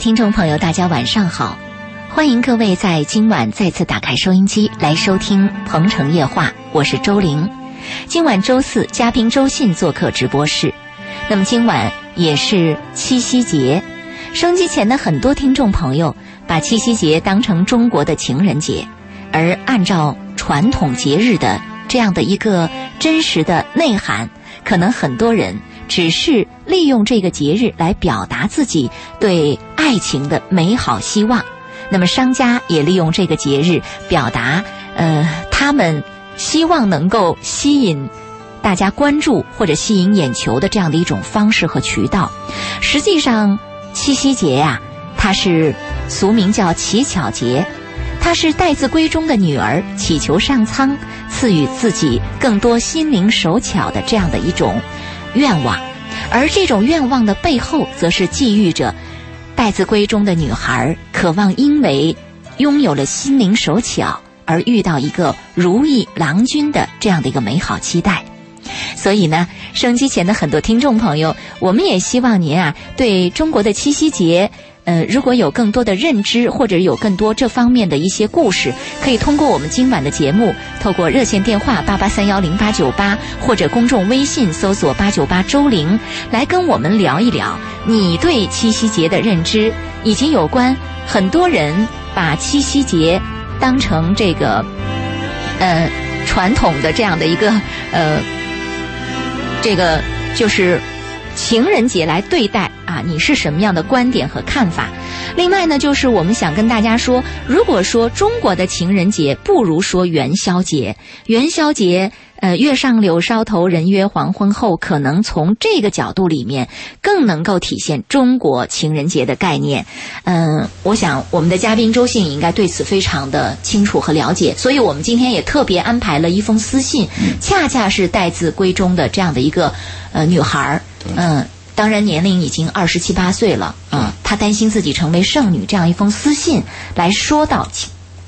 听众朋友，大家晚上好！欢迎各位在今晚再次打开收音机来收听《鹏城夜话》，我是周玲。今晚周四，嘉宾周信做客直播室。那么今晚也是七夕节，收音机前的很多听众朋友把七夕节当成中国的情人节，而按照传统节日的这样的一个真实的内涵，可能很多人。只是利用这个节日来表达自己对爱情的美好希望，那么商家也利用这个节日表达，呃，他们希望能够吸引大家关注或者吸引眼球的这样的一种方式和渠道。实际上，七夕节呀，它是俗名叫乞巧节，它是待字闺中的女儿祈求上苍赐予自己更多心灵手巧的这样的一种。愿望，而这种愿望的背后，则是寄寓着待字闺中的女孩渴望，因为拥有了心灵手巧而遇到一个如意郎君的这样的一个美好期待。所以呢，升机前的很多听众朋友，我们也希望您啊，对中国的七夕节。呃，如果有更多的认知，或者有更多这方面的一些故事，可以通过我们今晚的节目，透过热线电话八八三幺零八九八，或者公众微信搜索八九八周玲，来跟我们聊一聊你对七夕节的认知，以及有关很多人把七夕节当成这个呃传统的这样的一个呃这个就是情人节来对待。啊，你是什么样的观点和看法？另外呢，就是我们想跟大家说，如果说中国的情人节，不如说元宵节。元宵节，呃，月上柳梢头，人约黄昏后，可能从这个角度里面更能够体现中国情人节的概念。嗯，我想我们的嘉宾周信应该对此非常的清楚和了解，所以我们今天也特别安排了一封私信，恰恰是待字闺中的这样的一个呃女孩儿，嗯。当然，年龄已经二十七八岁了，嗯，她担心自己成为剩女，这样一封私信来说到，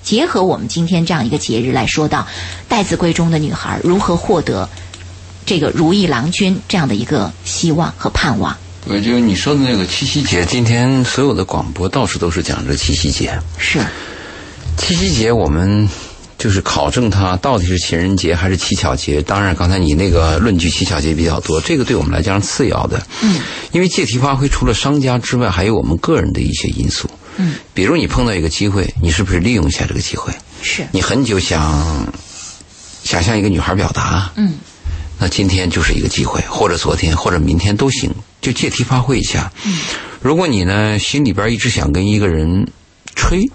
结合我们今天这样一个节日来说到，待字闺中的女孩如何获得这个如意郎君这样的一个希望和盼望。对，就是你说的那个七夕节，今天所有的广播到处都是讲这七夕节。是，七夕节我们。就是考证它到底是情人节还是乞巧节。当然，刚才你那个论据乞巧节比较多，这个对我们来讲是次要的。嗯，因为借题发挥除了商家之外，还有我们个人的一些因素。嗯，比如你碰到一个机会，你是不是利用一下这个机会？是。你很久想想向一个女孩表达。嗯。那今天就是一个机会，或者昨天，或者明天都行，就借题发挥一下。嗯。如果你呢心里边一直想跟一个人吹。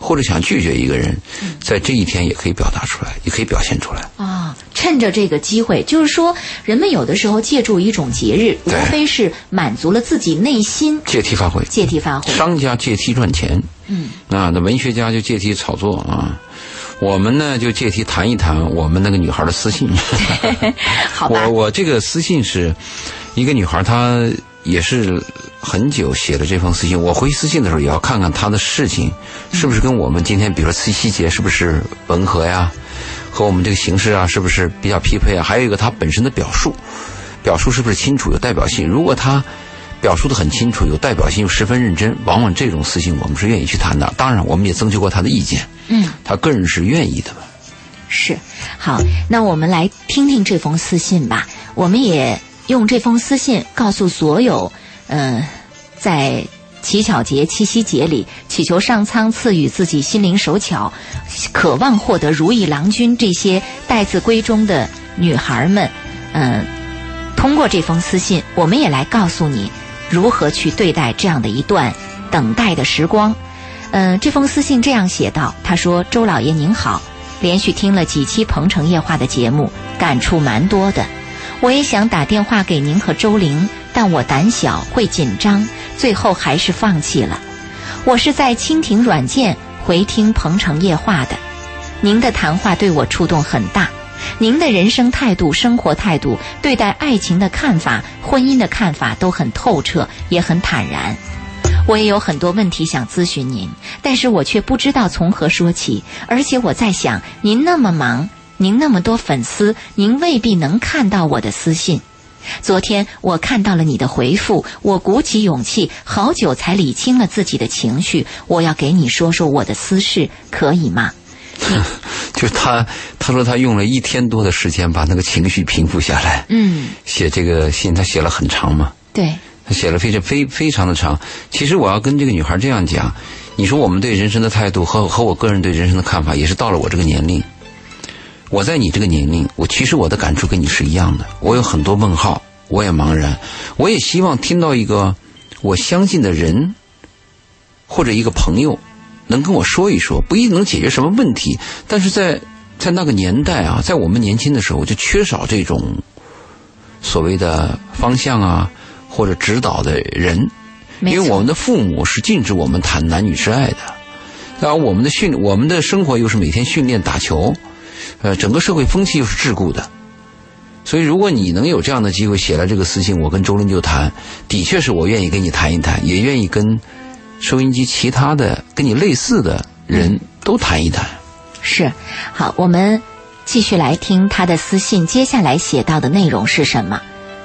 或者想拒绝一个人，在这一天也可以表达出来，也可以表现出来啊！趁着这个机会，就是说，人们有的时候借助一种节日，无非是满足了自己内心借题发挥，借题发挥。商家借题赚钱，嗯，啊，那文学家就借题炒作啊。我们呢，就借题谈一谈我们那个女孩的私信。好吧，我我这个私信是一个女孩，她。也是很久写了这封私信，我回私信的时候也要看看他的事情是不是跟我们今天，比如说七夕节是不是吻合呀，和我们这个形式啊是不是比较匹配啊？还有一个他本身的表述，表述是不是清楚有代表性？如果他表述的很清楚有代表性又十分认真，往往这种私信我们是愿意去谈的。当然，我们也征求过他的意见，嗯，他个人是愿意的。是，好，那我们来听听这封私信吧。我们也。用这封私信告诉所有，嗯，在乞巧节、七夕节里祈求上苍赐予自己心灵手巧，渴望获得如意郎君这些待字闺中的女孩们，嗯，通过这封私信，我们也来告诉你如何去对待这样的一段等待的时光。嗯，这封私信这样写道：“他说，周老爷您好，连续听了几期《鹏城夜话》的节目，感触蛮多的。”我也想打电话给您和周玲，但我胆小会紧张，最后还是放弃了。我是在蜻蜓软件回听《鹏城夜话》的，您的谈话对我触动很大，您的人生态度、生活态度、对待爱情的看法、婚姻的看法都很透彻，也很坦然。我也有很多问题想咨询您，但是我却不知道从何说起，而且我在想，您那么忙。您那么多粉丝，您未必能看到我的私信。昨天我看到了你的回复，我鼓起勇气，好久才理清了自己的情绪。我要给你说说我的私事，可以吗？就是他，他说他用了一天多的时间把那个情绪平复下来。嗯，写这个信，他写了很长嘛。对，他写了非常非非常的长。其实我要跟这个女孩这样讲，你说我们对人生的态度和和我个人对人生的看法，也是到了我这个年龄。我在你这个年龄，我其实我的感触跟你是一样的。我有很多问号，我也茫然，我也希望听到一个我相信的人或者一个朋友能跟我说一说，不一定能解决什么问题，但是在在那个年代啊，在我们年轻的时候就缺少这种所谓的方向啊或者指导的人，因为我们的父母是禁止我们谈男女之爱的，然后我们的训我们的生活又是每天训练打球。呃，整个社会风气又是桎梏的，所以如果你能有这样的机会写了这个私信，我跟周林就谈，的确是我愿意跟你谈一谈，也愿意跟收音机其他的跟你类似的人都谈一谈。是。好，我们继续来听他的私信，接下来写到的内容是什么？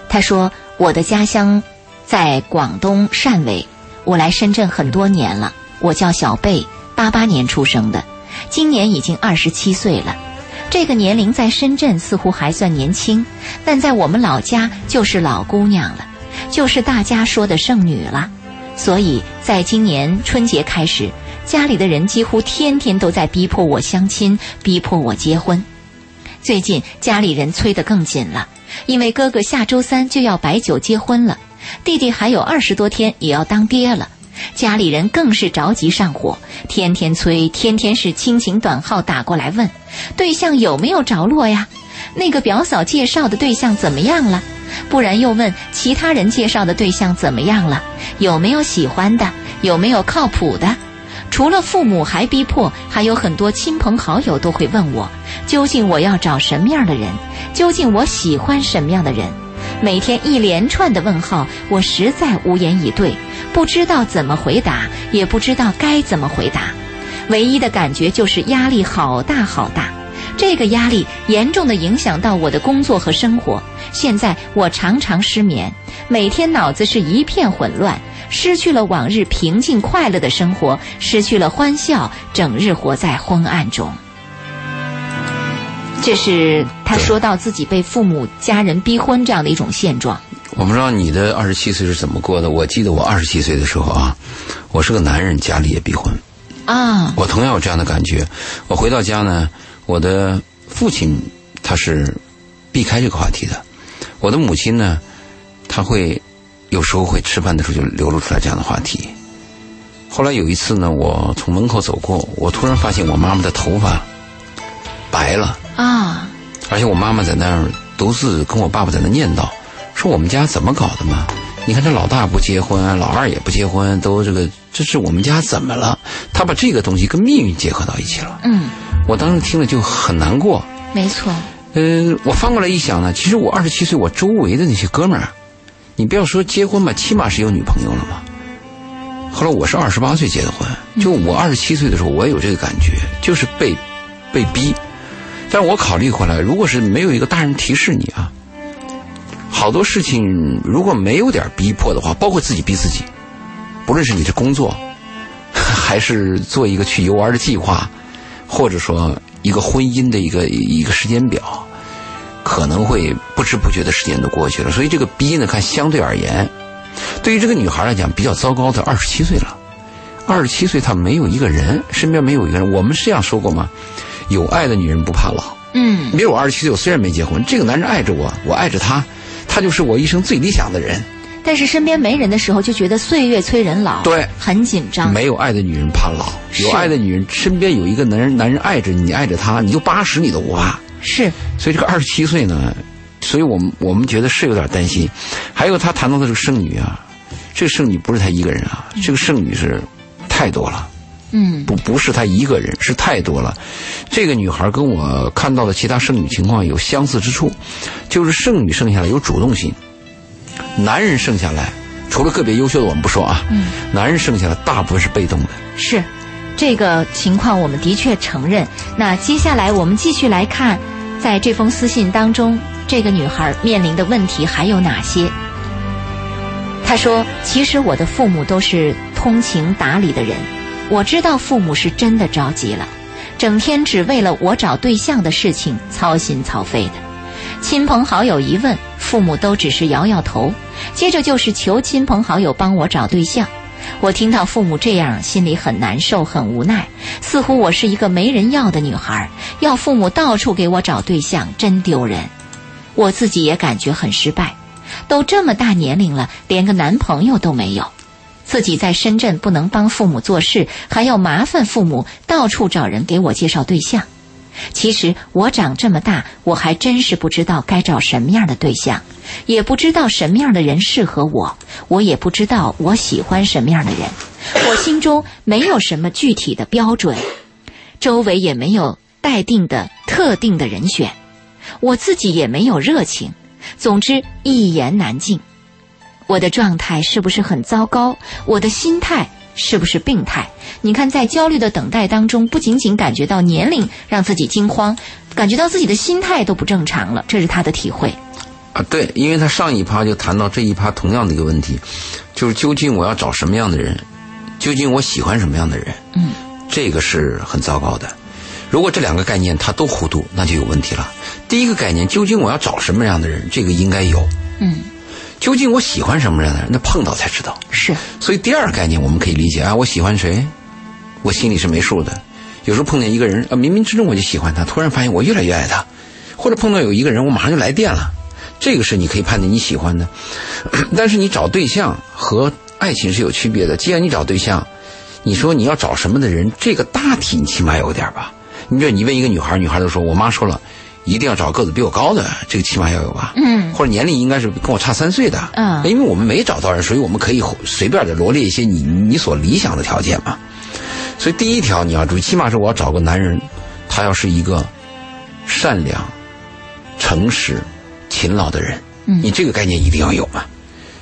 他说：“我的家乡在广东汕尾，我来深圳很多年了。我叫小贝，八八年出生的，今年已经二十七岁了。这个年龄在深圳似乎还算年轻，但在我们老家就是老姑娘了，就是大家说的剩女了。所以在今年春节开始，家里的人几乎天天都在逼迫我相亲，逼迫我结婚。最近家里人催得更紧了，因为哥哥下周三就要摆酒结婚了，弟弟还有二十多天也要当爹了。家里人更是着急上火，天天催，天天是亲情短号打过来问，对象有没有着落呀？那个表嫂介绍的对象怎么样了？不然又问其他人介绍的对象怎么样了？有没有喜欢的？有没有靠谱的？除了父母还逼迫，还有很多亲朋好友都会问我，究竟我要找什么样的人？究竟我喜欢什么样的人？每天一连串的问号，我实在无言以对，不知道怎么回答，也不知道该怎么回答。唯一的感觉就是压力好大好大，这个压力严重的影响到我的工作和生活。现在我常常失眠，每天脑子是一片混乱，失去了往日平静快乐的生活，失去了欢笑，整日活在昏暗中。这是他说到自己被父母家人逼婚这样的一种现状。我不知道你的二十七岁是怎么过的。我记得我二十七岁的时候啊，我是个男人，家里也逼婚。啊，我同样有这样的感觉。我回到家呢，我的父亲他是避开这个话题的，我的母亲呢，她会有时候会吃饭的时候就流露出来这样的话题。后来有一次呢，我从门口走过，我突然发现我妈妈的头发白了，啊，而且我妈妈在那儿独自跟我爸爸在那念叨，说我们家怎么搞的嘛？你看这老大不结婚，老二也不结婚，都这个这是我们家怎么了？他把这个东西跟命运结合到一起了。嗯，我当时听了就很难过。没错，嗯，我翻过来一想呢，其实我二十七岁，我周围的那些哥们儿，你不要说结婚吧，起码是有女朋友了嘛。后来我是二十八岁结的婚，就我二十七岁的时候，我也有这个感觉，就是被被逼。但是我考虑回来，如果是没有一个大人提示你啊，好多事情如果没有点逼迫的话，包括自己逼自己，不论是你的工作，还是做一个去游玩的计划，或者说一个婚姻的一个一个时间表，可能会不知不觉的时间都过去了。所以这个逼呢，看相对而言，对于这个女孩来讲比较糟糕的，二十七岁了，二十七岁她没有一个人，身边没有一个人。我们是这样说过吗？有爱的女人不怕老。嗯，比如我二十七岁，我虽然没结婚，这个男人爱着我，我爱着他，他就是我一生最理想的人。但是身边没人的时候，就觉得岁月催人老，对，很紧张。没有爱的女人怕老，有爱的女人身边有一个男人，男人爱着你，你爱着他，你就八十你都不怕。是，所以这个二十七岁呢，所以我们我们觉得是有点担心。还有他谈到的这个剩女啊，这个剩女不是他一个人啊，这个剩女是太多了。嗯，不不是她一个人，是太多了。这个女孩跟我看到的其他剩女情况有相似之处，就是剩女剩下来有主动性，男人剩下来除了个别优秀的我们不说啊，嗯，男人剩下来大部分是被动的。是，这个情况我们的确承认。那接下来我们继续来看，在这封私信当中，这个女孩面临的问题还有哪些？她说：“其实我的父母都是通情达理的人，我知道父母是真的着急了，整天只为了我找对象的事情操心操肺的。亲朋好友一问，父母都只是摇摇头，接着就是求亲朋好友帮我找对象。”我听到父母这样，心里很难受，很无奈，似乎我是一个没人要的女孩，要父母到处给我找对象，真丢人。我自己也感觉很失败，都这么大年龄了，连个男朋友都没有，自己在深圳不能帮父母做事，还要麻烦父母到处找人给我介绍对象。其实我长这么大，我还真是不知道该找什么样的对象，也不知道什么样的人适合我，我也不知道我喜欢什么样的人，我心中没有什么具体的标准，周围也没有待定的特定的人选，我自己也没有热情，总之一言难尽。我的状态是不是很糟糕？我的心态？是不是病态？你看，在焦虑的等待当中，不仅仅感觉到年龄让自己惊慌，感觉到自己的心态都不正常了。这是他的体会。啊，对，因为他上一趴就谈到这一趴同样的一个问题，就是究竟我要找什么样的人，究竟我喜欢什么样的人？嗯，这个是很糟糕的。如果这两个概念他都糊涂，那就有问题了。第一个概念，究竟我要找什么样的人？这个应该有。嗯。究竟我喜欢什么样的人？那碰到才知道。是，所以第二个概念我们可以理解啊，我喜欢谁，我心里是没数的。有时候碰见一个人啊，冥冥之中我就喜欢他，突然发现我越来越爱他，或者碰到有一个人，我马上就来电了。这个是你可以判断你喜欢的。但是你找对象和爱情是有区别的。既然你找对象，你说你要找什么的人，这个大体你起码有点吧。你比如你问一个女孩，女孩都说我妈说了。一定要找个子比我高的，这个起码要有吧？嗯，或者年龄应该是跟我差三岁的。嗯，因为我们没找到人，所以我们可以随便的罗列一些你你所理想的条件嘛。所以第一条你要注意，起码是我要找个男人，他要是一个善良、诚实、勤劳的人。嗯，你这个概念一定要有嘛。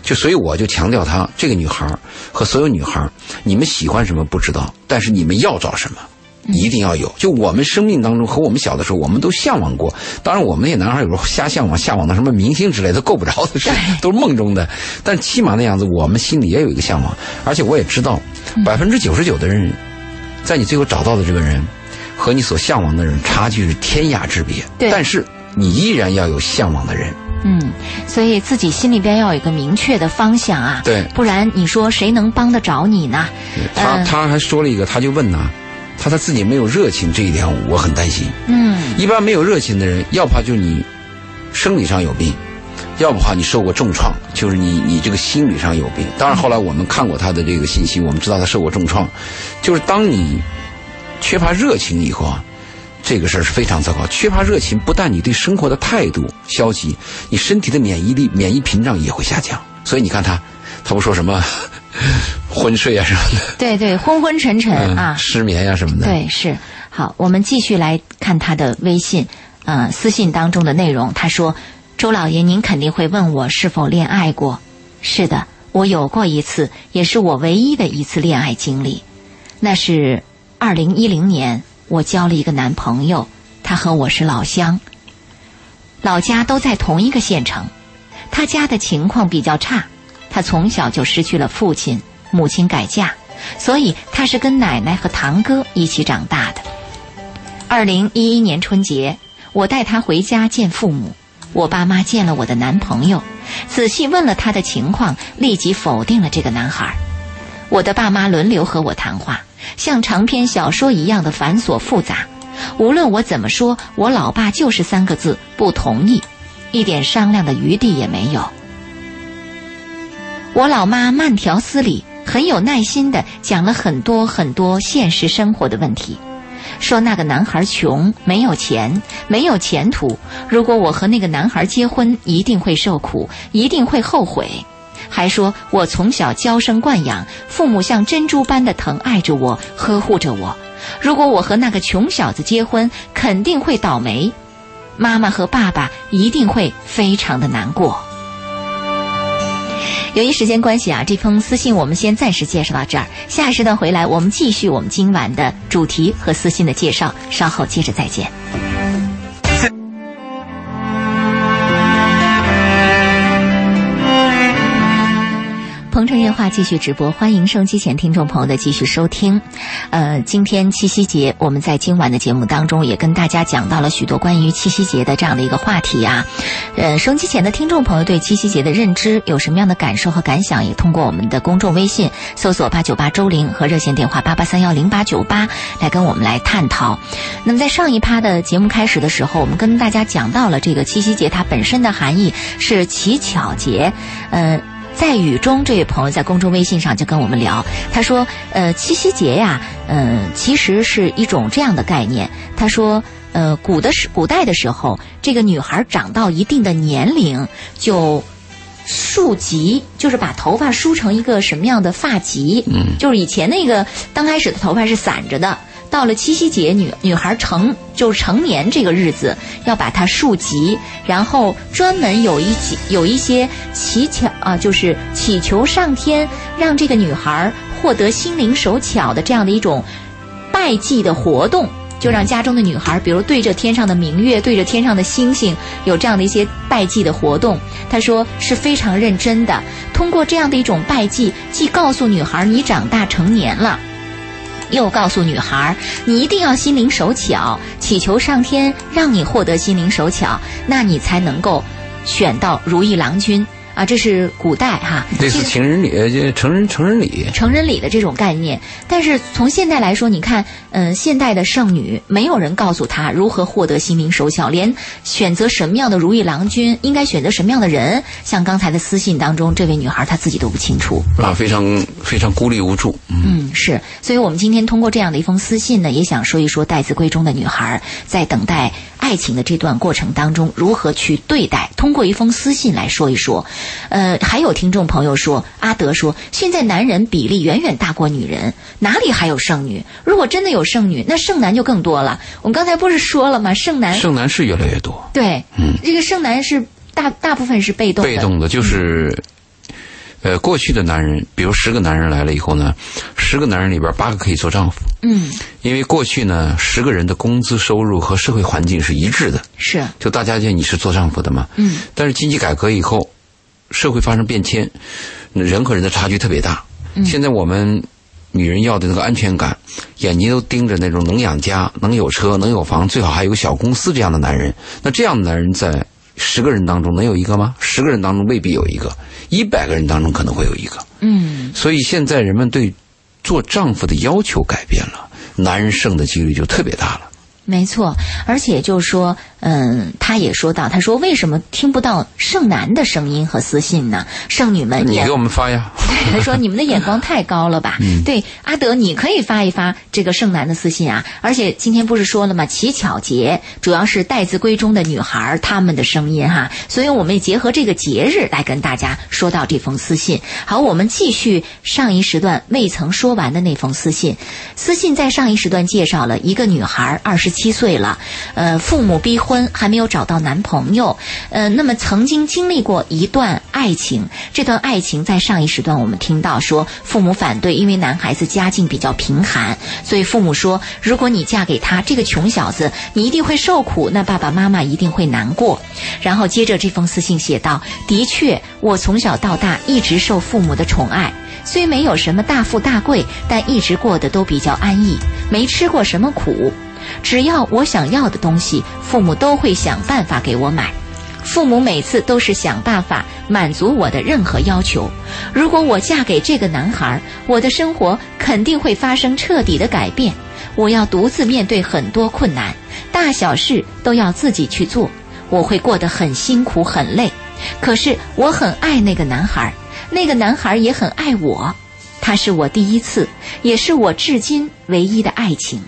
就所以我就强调他这个女孩和所有女孩，你们喜欢什么不知道，但是你们要找什么。一定要有，就我们生命当中和我们小的时候，我们都向往过。当然，我们那些男孩有时候瞎向往，向往的什么明星之类的够不着的事，都是梦中的。但起码那样子，我们心里也有一个向往。而且我也知道，百分之九十九的人，在你最后找到的这个人，和你所向往的人差距是天涯之别。对，但是你依然要有向往的人。嗯，所以自己心里边要有一个明确的方向啊。对，不然你说谁能帮得着你呢？他他还说了一个，他就问呢。他他自己没有热情，这一点我很担心。嗯，一般没有热情的人，要怕就是你生理上有病，要不怕你受过重创，就是你你这个心理上有病。当然后来我们看过他的这个信息，我们知道他受过重创，就是当你缺乏热情以后啊，这个事儿是非常糟糕。缺乏热情，不但你对生活的态度消极，你身体的免疫力、免疫屏障也会下降。所以你看他，他不说什么。昏睡啊什么的，对对，昏昏沉沉啊，失眠呀什么的。对，是好。我们继续来看他的微信，呃，私信当中的内容。他说：“周老爷，您肯定会问我是否恋爱过？是的，我有过一次，也是我唯一的一次恋爱经历。那是二零一零年，我交了一个男朋友，他和我是老乡，老家都在同一个县城。他家的情况比较差。”他从小就失去了父亲，母亲改嫁，所以他是跟奶奶和堂哥一起长大的。二零一一年春节，我带他回家见父母，我爸妈见了我的男朋友，仔细问了他的情况，立即否定了这个男孩。我的爸妈轮流和我谈话，像长篇小说一样的繁琐复杂，无论我怎么说，我老爸就是三个字：不同意，一点商量的余地也没有。我老妈慢条斯理，很有耐心的讲了很多很多现实生活的问题，说那个男孩穷，没有钱，没有前途。如果我和那个男孩结婚，一定会受苦，一定会后悔。还说我从小娇生惯养，父母像珍珠般的疼爱着我，呵护着我。如果我和那个穷小子结婚，肯定会倒霉，妈妈和爸爸一定会非常的难过。由于时间关系啊，这封私信我们先暂时介绍到这儿。下一时段回来，我们继续我们今晚的主题和私信的介绍。稍后接着再见。鹏城夜话继续直播，欢迎收音机前听众朋友的继续收听。呃，今天七夕节，我们在今晚的节目当中也跟大家讲到了许多关于七夕节的这样的一个话题啊。呃，收音机前的听众朋友对七夕节的认知有什么样的感受和感想，也通过我们的公众微信搜索八九八周玲和热线电话八八三幺零八九八来跟我们来探讨。那么在上一趴的节目开始的时候，我们跟大家讲到了这个七夕节它本身的含义是乞巧节，呃。在雨中，这位朋友在公众微信上就跟我们聊，他说：“呃，七夕节呀，嗯，其实是一种这样的概念。他说，呃，古的时古代的时候，这个女孩长到一定的年龄，就束髻，就是把头发梳成一个什么样的发髻？嗯，就是以前那个刚开始的头发是散着的。”到了七夕节，女女孩成就是成年这个日子，要把它束髻，然后专门有一起有一些乞巧啊，就是祈求上天让这个女孩获得心灵手巧的这样的一种拜祭的活动，就让家中的女孩，比如对着天上的明月，对着天上的星星，有这样的一些拜祭的活动。他说是非常认真的，通过这样的一种拜祭，既告诉女孩你长大成年了。又告诉女孩，你一定要心灵手巧，祈求上天让你获得心灵手巧，那你才能够选到如意郎君。啊，这是古代哈，这是情人礼，就成人成人礼，成人礼的这种概念。但是从现代来说，你看，嗯，现代的剩女，没有人告诉她如何获得心灵手巧，连选择什么样的如意郎君，应该选择什么样的人，像刚才的私信当中，这位女孩她自己都不清楚啊，非常非常孤立无助。嗯，是。所以我们今天通过这样的一封私信呢，也想说一说待字闺中的女孩在等待爱情的这段过程当中如何去对待。通过一封私信来说一说。呃，还有听众朋友说，阿德说，现在男人比例远远大过女人，哪里还有剩女？如果真的有剩女，那剩男就更多了。我们刚才不是说了吗？剩男剩男是越来越多。对，嗯，这个剩男是大大部分是被动被动的，就是，呃，过去的男人，比如十个男人来了以后呢，十个男人里边八个可以做丈夫。嗯，因为过去呢，十个人的工资收入和社会环境是一致的，是，就大家觉得你是做丈夫的嘛。嗯，但是经济改革以后。社会发生变迁，人和人的差距特别大。现在我们女人要的那个安全感，眼睛都盯着那种能养家、能有车、能有房，最好还有个小公司这样的男人。那这样的男人在十个人当中能有一个吗？十个人当中未必有一个，一百个人当中可能会有一个。嗯，所以现在人们对做丈夫的要求改变了，男人胜的几率就特别大了。没错，而且就是说。嗯，他也说到，他说为什么听不到剩男的声音和私信呢？剩女们，你给我们发呀。他说你们的眼光太高了吧？嗯对，阿德，你可以发一发这个剩男的私信啊。而且今天不是说了吗？乞巧节主要是待字闺中的女孩她们的声音哈，所以我们也结合这个节日来跟大家说到这封私信。好，我们继续上一时段未曾说完的那封私信。私信在上一时段介绍了一个女孩，二十七岁了，呃，父母逼婚。婚还没有找到男朋友，呃，那么曾经经历过一段爱情，这段爱情在上一时段我们听到说父母反对，因为男孩子家境比较贫寒，所以父母说如果你嫁给他这个穷小子，你一定会受苦，那爸爸妈妈一定会难过。然后接着这封私信写道：的确，我从小到大一直受父母的宠爱，虽没有什么大富大贵，但一直过得都比较安逸，没吃过什么苦。只要我想要的东西，父母都会想办法给我买。父母每次都是想办法满足我的任何要求。如果我嫁给这个男孩，我的生活肯定会发生彻底的改变。我要独自面对很多困难，大小事都要自己去做。我会过得很辛苦很累。可是我很爱那个男孩，那个男孩也很爱我。他是我第一次，也是我至今唯一的爱情。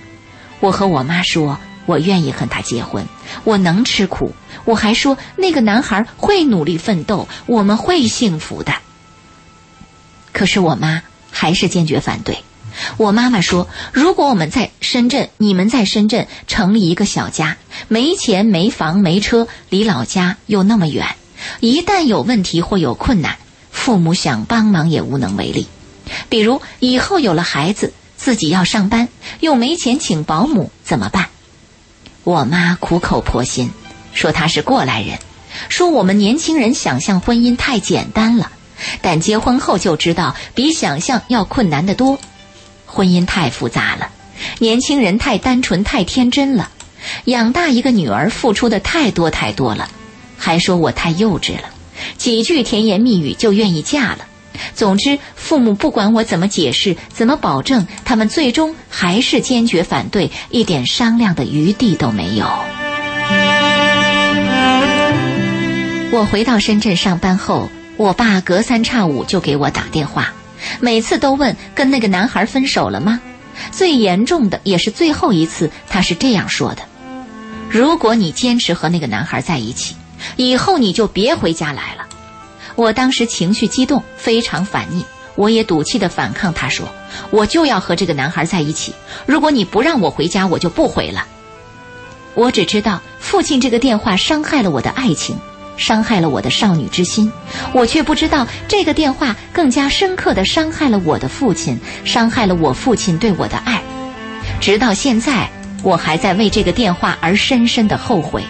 我和我妈说，我愿意和他结婚，我能吃苦。我还说，那个男孩会努力奋斗，我们会幸福的。可是我妈还是坚决反对。我妈妈说，如果我们在深圳，你们在深圳成立一个小家，没钱、没房、没车，离老家又那么远，一旦有问题或有困难，父母想帮忙也无能为力。比如以后有了孩子。自己要上班，又没钱请保姆，怎么办？我妈苦口婆心，说她是过来人，说我们年轻人想象婚姻太简单了。但结婚后就知道比想象要困难得多。婚姻太复杂了，年轻人太单纯太天真了，养大一个女儿付出的太多太多了，还说我太幼稚了，几句甜言蜜语就愿意嫁了。总之，父母不管我怎么解释、怎么保证，他们最终还是坚决反对，一点商量的余地都没有。我回到深圳上班后，我爸隔三差五就给我打电话，每次都问跟那个男孩分手了吗？最严重的也是最后一次，他是这样说的：“如果你坚持和那个男孩在一起，以后你就别回家来了。”我当时情绪激动，非常反逆，我也赌气的反抗。他说：“我就要和这个男孩在一起，如果你不让我回家，我就不回了。”我只知道父亲这个电话伤害了我的爱情，伤害了我的少女之心，我却不知道这个电话更加深刻的伤害了我的父亲，伤害了我父亲对我的爱。直到现在，我还在为这个电话而深深的后悔。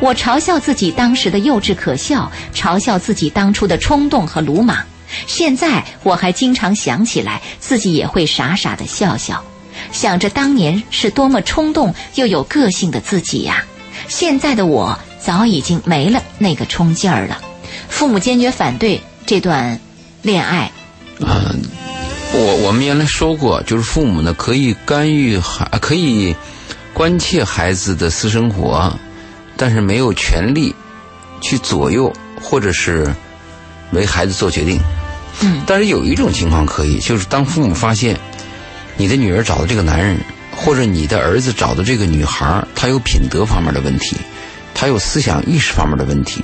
我嘲笑自己当时的幼稚可笑，嘲笑自己当初的冲动和鲁莽。现在我还经常想起来，自己也会傻傻的笑笑，想着当年是多么冲动又有个性的自己呀。现在的我早已经没了那个冲劲儿了。父母坚决反对这段恋爱。嗯，我我们原来说过，就是父母呢可以干预孩，可以关切孩子的私生活。但是没有权利去左右，或者是为孩子做决定。嗯。但是有一种情况可以，就是当父母发现你的女儿找的这个男人，或者你的儿子找的这个女孩，他有品德方面的问题，他有思想意识方面的问题，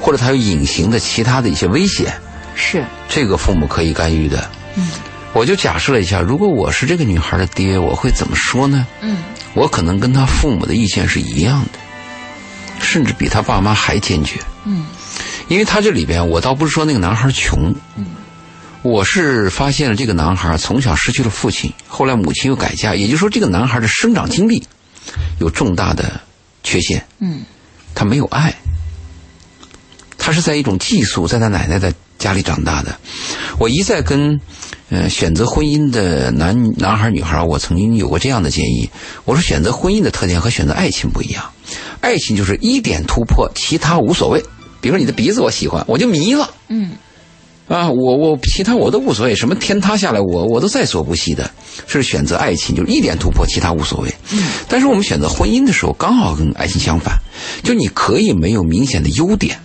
或者他有隐形的其他的一些危险。是。这个父母可以干预的。嗯。我就假设了一下，如果我是这个女孩的爹，我会怎么说呢？嗯。我可能跟他父母的意见是一样的。甚至比他爸妈还坚决。嗯，因为他这里边，我倒不是说那个男孩穷。嗯，我是发现了这个男孩从小失去了父亲，后来母亲又改嫁，也就是说，这个男孩的生长经历有重大的缺陷。嗯，他没有爱，他是在一种寄宿，在他奶奶的家里长大的。我一再跟呃选择婚姻的男男孩女孩，我曾经有过这样的建议：我说，选择婚姻的特点和选择爱情不一样。爱情就是一点突破，其他无所谓。比如说你的鼻子我喜欢，我就迷了。嗯，啊，我我其他我都无所谓，什么天塌下来我我都在所不惜的。是选择爱情，就是一点突破，其他无所谓。嗯，但是我们选择婚姻的时候，刚好跟爱情相反，就你可以没有明显的优点，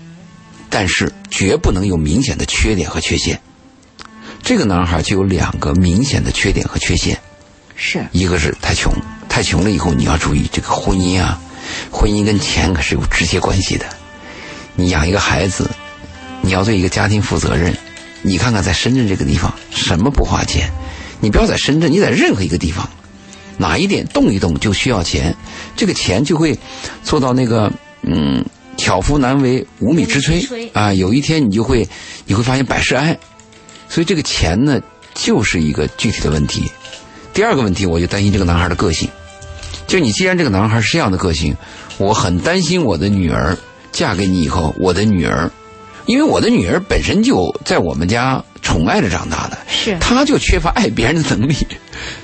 但是绝不能有明显的缺点和缺陷。这个男孩就有两个明显的缺点和缺陷，是一个是太穷，太穷了以后你要注意这个婚姻啊。婚姻跟钱可是有直接关系的。你养一个孩子，你要对一个家庭负责任。你看看在深圳这个地方，什么不花钱？你不要在深圳，你在任何一个地方，哪一点动一动就需要钱，这个钱就会做到那个嗯，巧妇难为无米之炊啊。有一天你就会你会发现百事哀。所以这个钱呢，就是一个具体的问题。第二个问题，我就担心这个男孩的个性。就你既然这个男孩是这样的个性，我很担心我的女儿嫁给你以后，我的女儿，因为我的女儿本身就在我们家宠爱着长大的，是，她就缺乏爱别人的能力，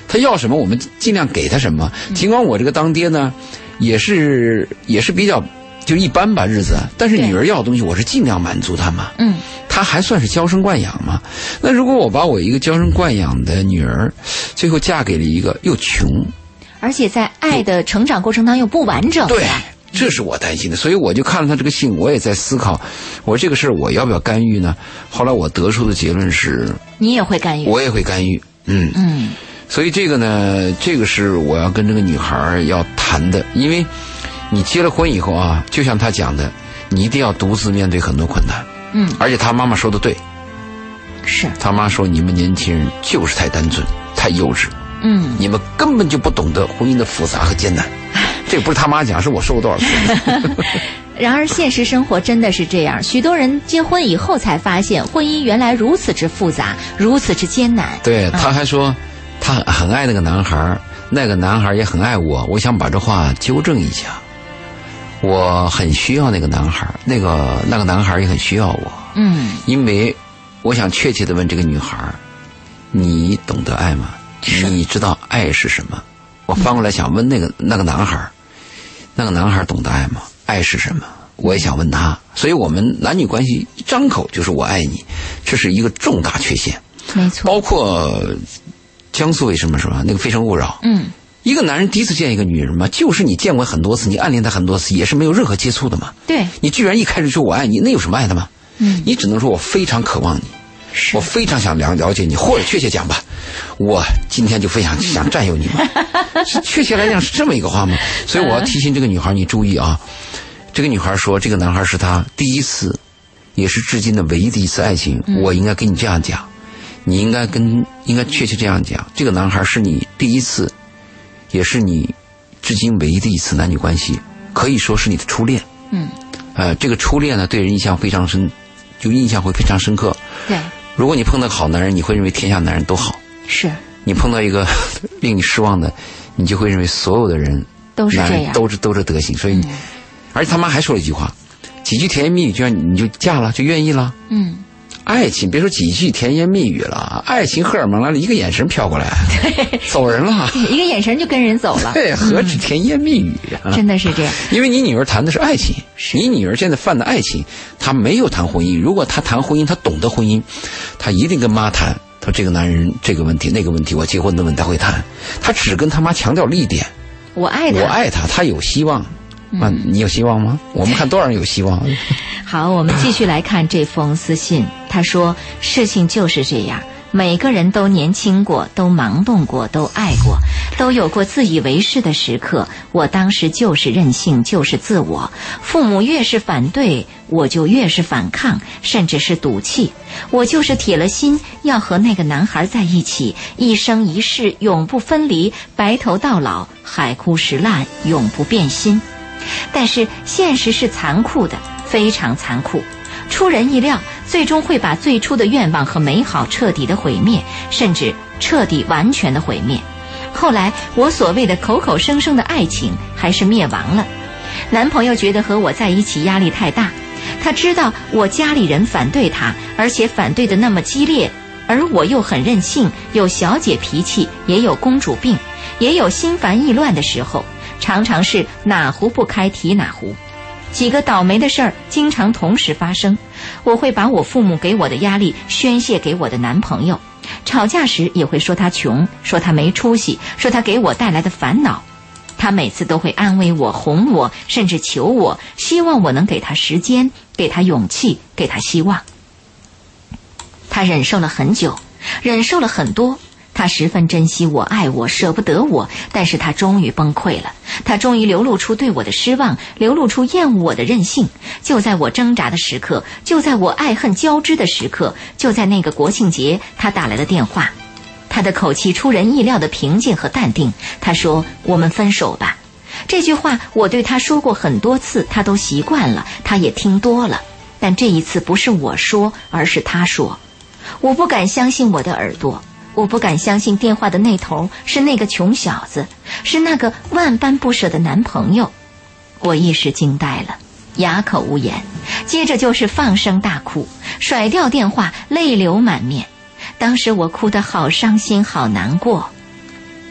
她要什么我们尽量给她什么。尽管我这个当爹呢，也是也是比较就一般吧日子，但是女儿要的东西我是尽量满足她嘛。嗯，她还算是娇生惯养嘛。那如果我把我一个娇生惯养的女儿，最后嫁给了一个又穷。而且在爱的成长过程当中又不完整，对，这是我担心的。所以我就看了他这个信，我也在思考，我说这个事儿我要不要干预呢？后来我得出的结论是，你也会干预，我也会干预，嗯嗯。所以这个呢，这个是我要跟这个女孩要谈的，因为你结了婚以后啊，就像他讲的，你一定要独自面对很多困难，嗯。而且他妈妈说的对，是他妈说你们年轻人就是太单纯，太幼稚。嗯，你们根本就不懂得婚姻的复杂和艰难，这个不是他妈讲，是我说过多少次。然而，现实生活真的是这样，许多人结婚以后才发现，婚姻原来如此之复杂，如此之艰难。对，他还说，他很爱那个男孩，那个男孩也很爱我。我想把这话纠正一下，我很需要那个男孩，那个那个男孩也很需要我。嗯，因为。我想确切的问这个女孩：你懂得爱吗？你知道爱是什么？我翻过来想问那个那个男孩，那个男孩懂得爱吗？爱是什么？我也想问他。所以我们男女关系一张口就是我爱你，这是一个重大缺陷。没错，包括江苏为什么说那个《非诚勿扰》？嗯，一个男人第一次见一个女人嘛，就是你见过很多次，你暗恋她很多次，也是没有任何接触的嘛。对，你居然一开始说我爱你，那有什么爱的吗？嗯，你只能说我非常渴望你，是我非常想了了解你，或者确切讲吧，我今天就非常 想占有你嘛。是确切来讲是这么一个话吗？所以我要提醒这个女孩，你注意啊，这个女孩说这个男孩是她第一次，也是至今的唯一的一次爱情。我应该跟你这样讲，你应该跟应该确切这样讲，这个男孩是你第一次，也是你至今唯一的一次男女关系，可以说是你的初恋。嗯，呃，这个初恋呢，对人印象非常深，就印象会非常深刻。对，如果你碰到个好男人，你会认为天下男人都好；是。你碰到一个 令你失望的，你就会认为所有的人都是男这样，人都是都是德行。所以你，而且他妈还说了一句话，几句甜言蜜语，居然你就嫁了，就愿意了。嗯，爱情别说几句甜言蜜语了，爱情荷尔蒙来了，一个眼神飘过来，走人了。一个眼神就跟人走了，对，何止甜言蜜语啊！真的是这样。因为你女儿谈的是爱情，你女儿现在犯的爱情，她没有谈婚姻。如果她谈婚姻，她懂得婚姻，她一定跟妈谈。她说这个男人这个问题那个问题，我结婚的问题她会谈。她只跟他妈强调了一点：我爱他，我爱他，他有希望。啊，你有希望吗？我们看多少人有希望？好，我们继续来看这封私信。他说：“事情就是这样，每个人都年轻过，都盲动过，都爱过，都有过自以为是的时刻。我当时就是任性，就是自我。父母越是反对，我就越是反抗，甚至是赌气。我就是铁了心要和那个男孩在一起，一生一世，永不分离，白头到老，海枯石烂，永不变心。”但是现实是残酷的，非常残酷，出人意料，最终会把最初的愿望和美好彻底的毁灭，甚至彻底完全的毁灭。后来我所谓的口口声声的爱情还是灭亡了。男朋友觉得和我在一起压力太大，他知道我家里人反对他，而且反对的那么激烈，而我又很任性，有小姐脾气，也有公主病，也有心烦意乱的时候。常常是哪壶不开提哪壶，几个倒霉的事儿经常同时发生。我会把我父母给我的压力宣泄给我的男朋友，吵架时也会说他穷，说他没出息，说他给我带来的烦恼。他每次都会安慰我、哄我，甚至求我，希望我能给他时间，给他勇气，给他希望。他忍受了很久，忍受了很多。他十分珍惜我，爱我，舍不得我，但是他终于崩溃了。他终于流露出对我的失望，流露出厌恶我的任性。就在我挣扎的时刻，就在我爱恨交织的时刻，就在那个国庆节，他打来了电话。他的口气出人意料的平静和淡定。他说：“我们分手吧。”这句话我对他说过很多次，他都习惯了，他也听多了。但这一次不是我说，而是他说。我不敢相信我的耳朵。我不敢相信电话的那头是那个穷小子，是那个万般不舍的男朋友。我一时惊呆了，哑口无言。接着就是放声大哭，甩掉电话，泪流满面。当时我哭得好伤心，好难过。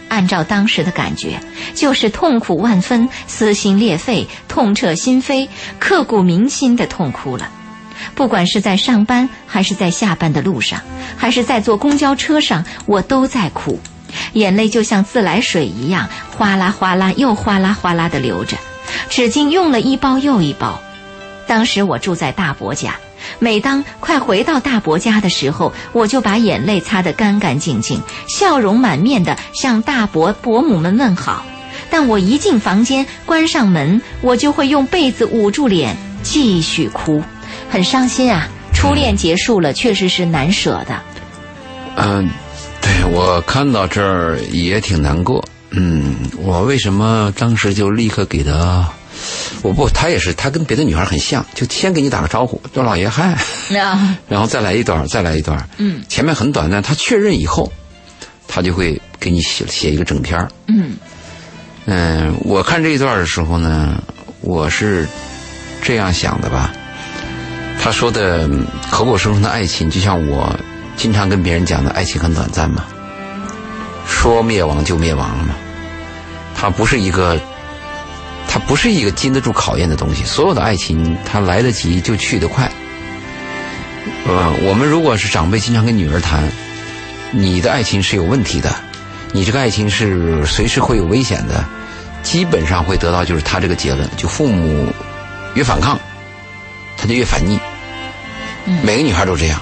按照当时的感觉，就是痛苦万分，撕心裂肺，痛彻心扉，刻骨铭心的痛哭了。不管是在上班，还是在下班的路上，还是在坐公交车上，我都在哭，眼泪就像自来水一样，哗啦哗啦又哗啦哗啦的流着，纸巾用了一包又一包。当时我住在大伯家，每当快回到大伯家的时候，我就把眼泪擦得干干净净，笑容满面的向大伯伯母们问好。但我一进房间，关上门，我就会用被子捂住脸，继续哭。很伤心啊！初恋结束了，确实是难舍的。嗯，对我看到这儿也挺难过。嗯，我为什么当时就立刻给他？我不，他也是，他跟别的女孩很像，就先给你打个招呼，说老爷嗨，然后再来一段，再来一段。嗯，前面很短暂，他确认以后，他就会给你写写一个整篇嗯嗯，我看这一段的时候呢，我是这样想的吧。他说的口口声声的爱情，就像我经常跟别人讲的，爱情很短暂嘛，说灭亡就灭亡了嘛。它不是一个，它不是一个经得住考验的东西。所有的爱情，它来得及就去得快。呃，我们如果是长辈经常跟女儿谈，你的爱情是有问题的，你这个爱情是随时会有危险的，基本上会得到就是他这个结论：就父母越反抗，他就越反逆。每个女孩都这样，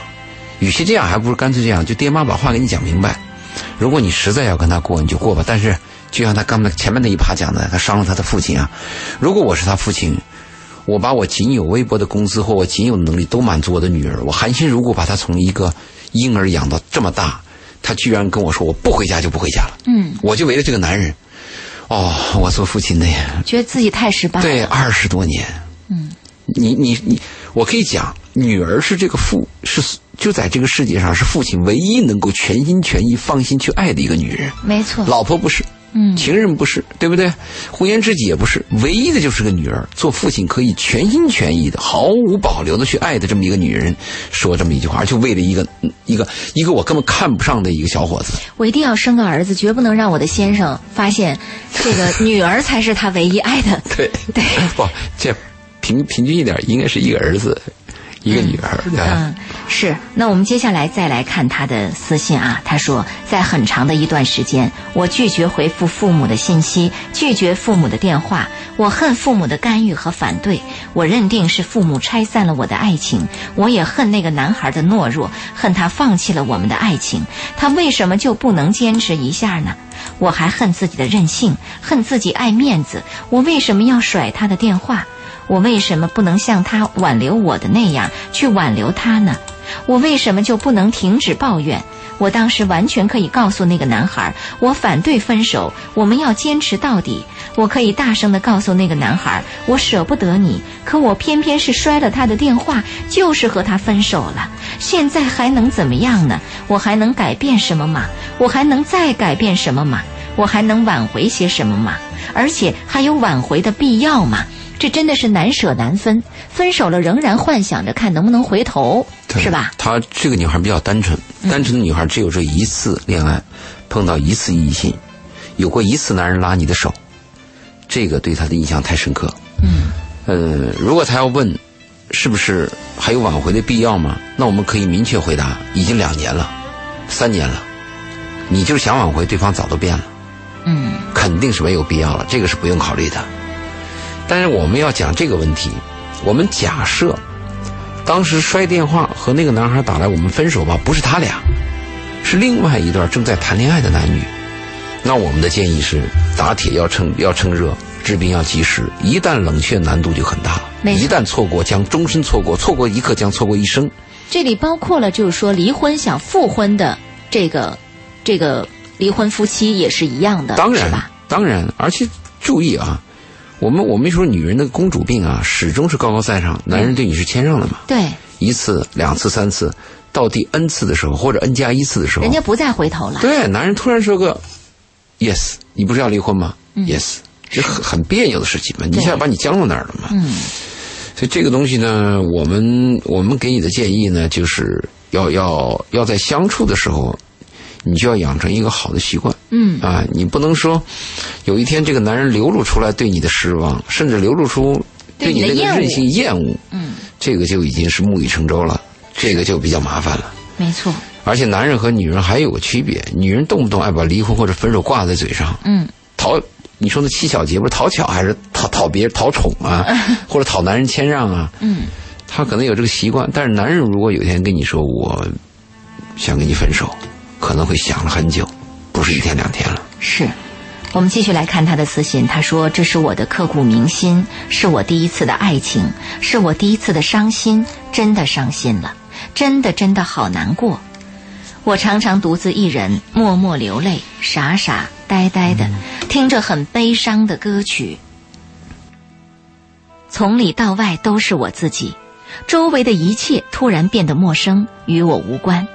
与其这样，还不如干脆这样，就爹妈把话给你讲明白。如果你实在要跟他过，你就过吧。但是，就像他刚才前面那一趴讲的，他伤了他的父亲啊。如果我是他父亲，我把我仅有微薄的工资或我仅有的能力都满足我的女儿，我含辛茹苦把她从一个婴儿养到这么大，他居然跟我说我不回家就不回家了。嗯，我就为了这个男人，哦，我做父亲的呀，觉得自己太失败了。对，二十多年。嗯，你你你，我可以讲。女儿是这个父是就在这个世界上是父亲唯一能够全心全意放心去爱的一个女人。没错，老婆不是，嗯，情人不是，对不对？红颜知己也不是，唯一的就是个女儿。做父亲可以全心全意的、毫无保留的去爱的这么一个女人，说这么一句话，就为了一个一个一个我根本看不上的一个小伙子。我一定要生个儿子，绝不能让我的先生发现这个女儿才是他唯一爱的。对对，不，这平平均一点，应该是一个儿子。一个女儿，嗯，是。那我们接下来再来看他的私信啊。他说，在很长的一段时间，我拒绝回复父母的信息，拒绝父母的电话。我恨父母的干预和反对，我认定是父母拆散了我的爱情。我也恨那个男孩的懦弱，恨他放弃了我们的爱情。他为什么就不能坚持一下呢？我还恨自己的任性，恨自己爱面子。我为什么要甩他的电话？我为什么不能像他挽留我的那样去挽留他呢？我为什么就不能停止抱怨？我当时完全可以告诉那个男孩，我反对分手，我们要坚持到底。我可以大声地告诉那个男孩，我舍不得你，可我偏偏是摔了他的电话，就是和他分手了。现在还能怎么样呢？我还能改变什么吗？我还能再改变什么吗？我还能挽回些什么吗？而且还有挽回的必要吗？这真的是难舍难分，分手了仍然幻想着看能不能回头，是吧？她这个女孩比较单纯，单纯的女孩只有这一次恋爱，碰到一次异性，有过一次男人拉你的手，这个对她的印象太深刻。嗯，呃，如果她要问，是不是还有挽回的必要吗？那我们可以明确回答：已经两年了，三年了，你就是想挽回，对方早都变了。嗯，肯定是没有必要了，这个是不用考虑的。但是我们要讲这个问题，我们假设当时摔电话和那个男孩打来，我们分手吧，不是他俩，是另外一段正在谈恋爱的男女。那我们的建议是：打铁要趁要趁热，治病要及时。一旦冷却，难度就很大。一旦错过，将终身错过；错过一刻，将错过一生。这里包括了，就是说离婚想复婚的这个这个离婚夫妻也是一样的，当然吧？当然，而且注意啊。我们我们说女人的公主病啊，始终是高高在上，男人对你是谦让的嘛。对，一次、两次、三次，到第 n 次的时候，或者 n 加一次的时候，人家不再回头了。对，男人突然说个 yes，你不是要离婚吗？yes，这很很别扭的事情嘛，一下把你僵到那儿了嘛。嗯，所以这个东西呢，我们我们给你的建议呢，就是要要要在相处的时候。你就要养成一个好的习惯，嗯啊，你不能说有一天这个男人流露出来对你的失望，甚至流露出对你那个任性厌恶，嗯，这个就已经是木已成舟了，这个就比较麻烦了。没错。而且男人和女人还有个区别，女人动不动爱把离婚或者分手挂在嘴上，嗯，讨你说那七小节不是讨巧还是讨讨别人讨宠啊，或者讨男人谦让啊，嗯，他可能有这个习惯，但是男人如果有一天跟你说我想跟你分手。可能会想了很久，不是一天两天了。是，我们继续来看他的私信。他说：“这是我的刻骨铭心，是我第一次的爱情，是我第一次的伤心，真的伤心了，真的真的好难过。我常常独自一人，默默流泪，傻傻呆呆的，听着很悲伤的歌曲。从里到外都是我自己，周围的一切突然变得陌生，与我无关。”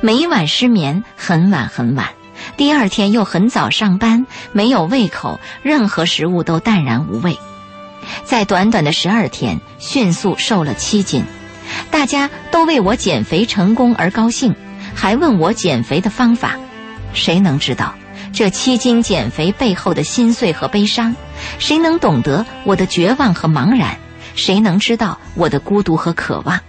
每晚失眠，很晚很晚，第二天又很早上班，没有胃口，任何食物都淡然无味。在短短的十二天，迅速瘦了七斤。大家都为我减肥成功而高兴，还问我减肥的方法。谁能知道这七斤减肥背后的心碎和悲伤？谁能懂得我的绝望和茫然？谁能知道我的孤独和渴望？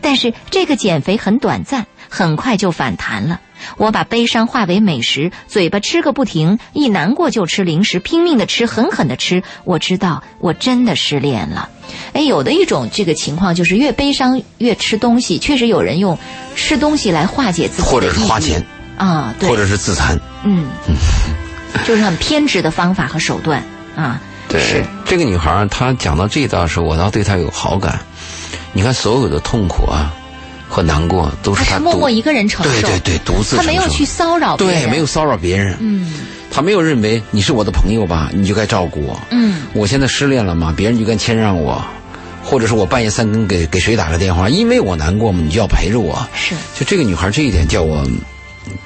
但是这个减肥很短暂，很快就反弹了。我把悲伤化为美食，嘴巴吃个不停，一难过就吃零食，拼命的吃，狠狠的吃。我知道我真的失恋了。哎，有的一种这个情况就是越悲伤越吃东西，确实有人用吃东西来化解自己的或者是花钱，啊，对，或者是自残。嗯，就是很偏执的方法和手段啊。对，这个女孩儿，她讲到这的时候，我倒对她有好感。你看，所有的痛苦啊和难过，都是他默默一个人承受，对对对，独自他没有去骚扰别人，对，没有骚扰别人。嗯他没有认为你是我的朋友吧，你就该照顾我。嗯我现在失恋了嘛，别人就该谦让我，或者是我半夜三更给给谁打个电话，因为我难过嘛，你就要陪着我。是就这个女孩这一点叫我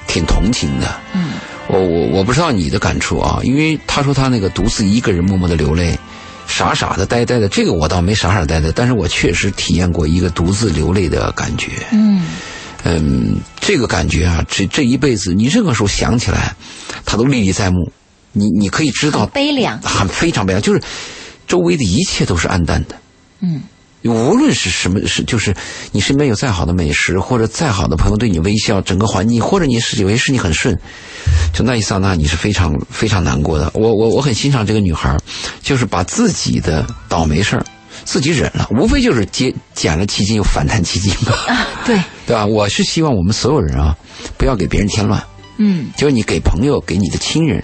挺同情的。嗯我我我不知道你的感触啊，因为她说她那个独自一个人默默的流泪，傻傻的呆呆的，这个我倒没傻傻呆呆，但是我确实体验过一个独自流泪的感觉。嗯嗯，这个感觉啊，这这一辈子，你任何时候想起来，它都历历在目。你你可以知道，悲凉，很非常悲凉，就是周围的一切都是暗淡的。嗯无论是什么是，就是你身边有再好的美食，或者再好的朋友对你微笑，整个环境，或者你是以为是你很顺，就那一刹那你是非常非常难过的。我我我很欣赏这个女孩，就是把自己的倒霉事儿自己忍了，无非就是减减了七斤又反弹七斤吧，啊对 对吧？我是希望我们所有人啊，不要给别人添乱，嗯就是你给朋友、给你的亲人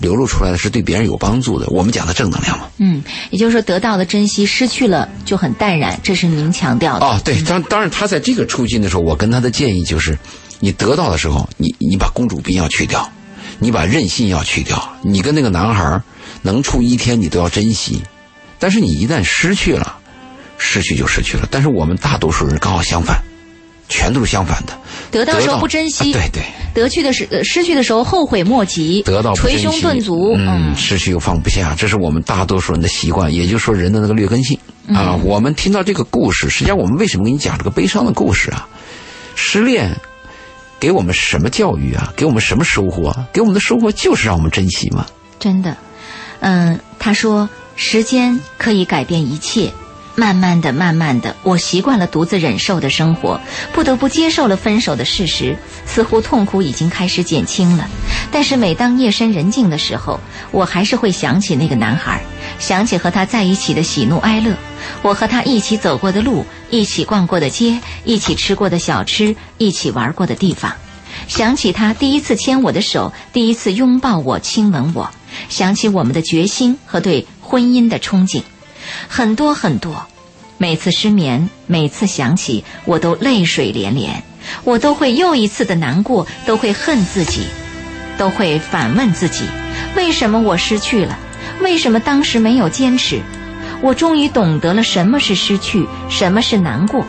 流露出来的是对别人有帮助的。我们讲的正能量嘛。嗯，也就是说得到的珍惜，失去了就很淡然，这是您强调的。啊，对，当当然他在这个处境的时候，我跟他的建议就是，你得到的时候，你你把公主病要去掉，你把任性要去掉，你跟那个男孩儿能处一天，你都要珍惜。但是你一旦失去了，失去就失去了。但是我们大多数人刚好相反，全都是相反的。得到时候不珍惜，啊对对，得去的时呃失去的时候后悔莫及，得到捶胸顿足，嗯，失去又放不下，这是我们大多数人的习惯，也就是说人的那个劣根性嗯啊。我们听到这个故事，实际上我们为什么给你讲这个悲伤的故事啊？失恋给我们什么教育啊？给我们什么收获啊？给我们的收获就是让我们珍惜嘛。真的，嗯，他说时间可以改变一切。慢慢的，慢慢的，我习惯了独自忍受的生活，不得不接受了分手的事实。似乎痛苦已经开始减轻了，但是每当夜深人静的时候，我还是会想起那个男孩，想起和他在一起的喜怒哀乐，我和他一起走过的路，一起逛过的街，一起吃过的小吃，一起玩过的地方。想起他第一次牵我的手，第一次拥抱我、亲吻我，想起我们的决心和对婚姻的憧憬，很多很多。每次失眠，每次想起，我都泪水连连，我都会又一次的难过，都会恨自己，都会反问自己：为什么我失去了？为什么当时没有坚持？我终于懂得了什么是失去，什么是难过。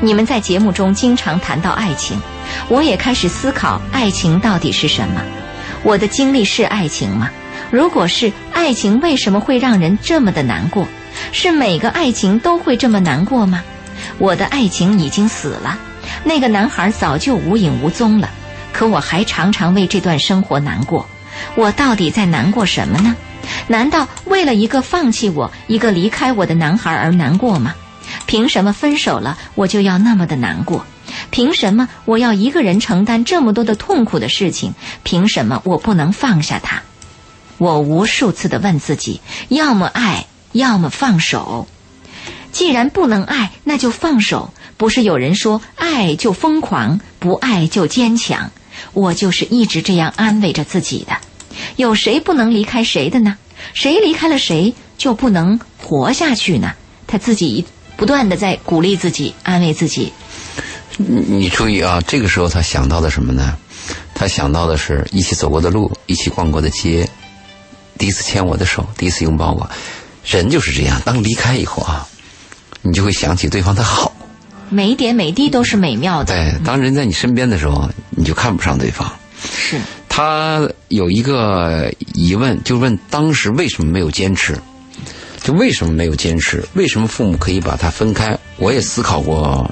你们在节目中经常谈到爱情，我也开始思考爱情到底是什么。我的经历是爱情吗？如果是爱情，为什么会让人这么的难过？是每个爱情都会这么难过吗？我的爱情已经死了，那个男孩早就无影无踪了，可我还常常为这段生活难过。我到底在难过什么呢？难道为了一个放弃我、一个离开我的男孩而难过吗？凭什么分手了我就要那么的难过？凭什么我要一个人承担这么多的痛苦的事情？凭什么我不能放下他？我无数次的问自己：要么爱，要么放手。既然不能爱，那就放手。不是有人说爱就疯狂，不爱就坚强。我就是一直这样安慰着自己的。有谁不能离开谁的呢？谁离开了谁就不能活下去呢？他自己不断的在鼓励自己，安慰自己。你你注意啊，这个时候他想到的什么呢？他想到的是一起走过的路，一起逛过的街，第一次牵我的手，第一次拥抱我。人就是这样，当离开以后啊，你就会想起对方的好。每一点每滴都是美妙的。对，当人在你身边的时候，你就看不上对方。是，他有一个疑问，就问当时为什么没有坚持？就为什么没有坚持？为什么父母可以把他分开？我也思考过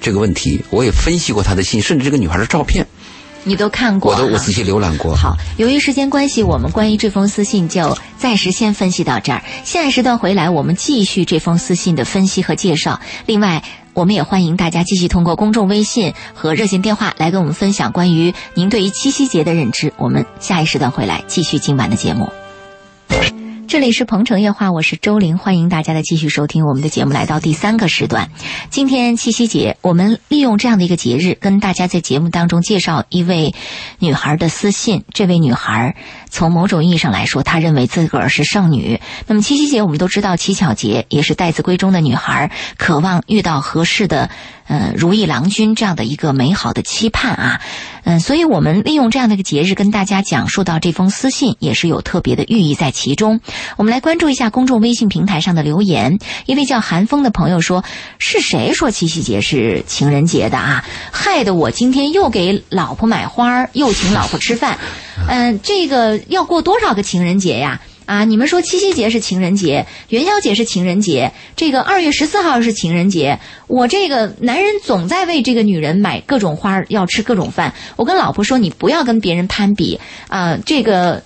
这个问题，我也分析过他的信，甚至这个女孩的照片，你都看过，我都我仔细浏览过。好，由于时间关系，我们关于这封私信就暂时先分析到这儿。下一时段回来，我们继续这封私信的分析和介绍。另外，我们也欢迎大家继续通过公众微信和热线电话来跟我们分享关于您对于七夕节的认知。我们下一时段回来继续今晚的节目。这里是鹏城夜话，我是周玲，欢迎大家的继续收听我们的节目。来到第三个时段，今天七夕节，我们利用这样的一个节日，跟大家在节目当中介绍一位女孩的私信。这位女孩从某种意义上来说，她认为自个儿是剩女。那么七夕节，我们都知道乞巧节，也是待字闺中的女孩儿渴望遇到合适的。呃，如意郎君这样的一个美好的期盼啊，嗯，所以我们利用这样的一个节日跟大家讲述到这封私信，也是有特别的寓意在其中。我们来关注一下公众微信平台上的留言，一位叫韩风的朋友说：“是谁说七夕节是情人节的啊？害得我今天又给老婆买花，又请老婆吃饭，嗯，这个要过多少个情人节呀？”啊！你们说七夕节是情人节，元宵节是情人节，这个二月十四号是情人节。我这个男人总在为这个女人买各种花，要吃各种饭。我跟老婆说，你不要跟别人攀比啊，这个。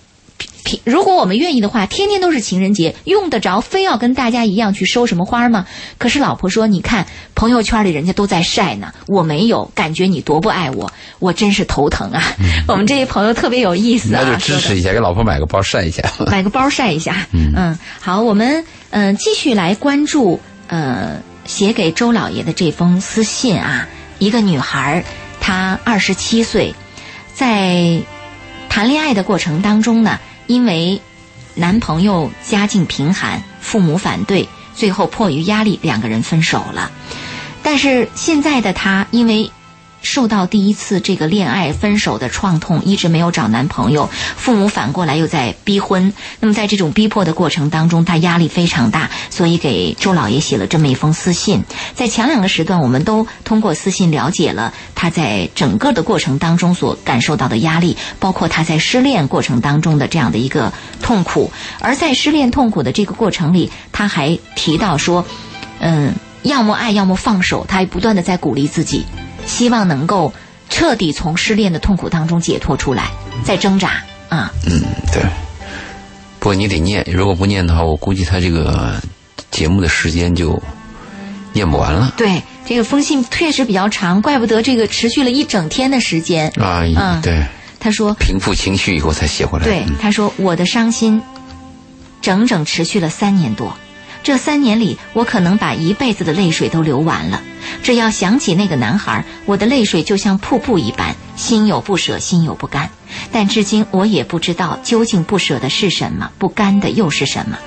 如果我们愿意的话，天天都是情人节，用得着非要跟大家一样去收什么花吗？可是老婆说：“你看朋友圈里人家都在晒呢，我没有，感觉你多不爱我，我真是头疼啊。”我们这些朋友特别有意思啊，那就支持一下，给老婆买个包晒一下，买个包晒一下。嗯，好，我们嗯继续来关注呃写给周老爷的这封私信啊，一个女孩，她二十七岁，在谈恋爱的过程当中呢。因为男朋友家境贫寒，父母反对，最后迫于压力，两个人分手了。但是现在的她，因为。受到第一次这个恋爱分手的创痛，一直没有找男朋友，父母反过来又在逼婚。那么在这种逼迫的过程当中，他压力非常大，所以给周老爷写了这么一封私信。在前两个时段，我们都通过私信了解了他在整个的过程当中所感受到的压力，包括他在失恋过程当中的这样的一个痛苦。而在失恋痛苦的这个过程里，他还提到说：“嗯，要么爱，要么放手。”他还不断的在鼓励自己。希望能够彻底从失恋的痛苦当中解脱出来，在挣扎啊。嗯，对。不过你得念，如果不念的话，我估计他这个节目的时间就念不完了。对，这个封信确实比较长，怪不得这个持续了一整天的时间。啊，嗯，对。他说平复情绪以后才写回来。对，他说我的伤心整整持续了三年多。这三年里，我可能把一辈子的泪水都流完了。只要想起那个男孩，我的泪水就像瀑布一般，心有不舍，心有不甘。但至今我也不知道究竟不舍的是什么，不甘的又是什么。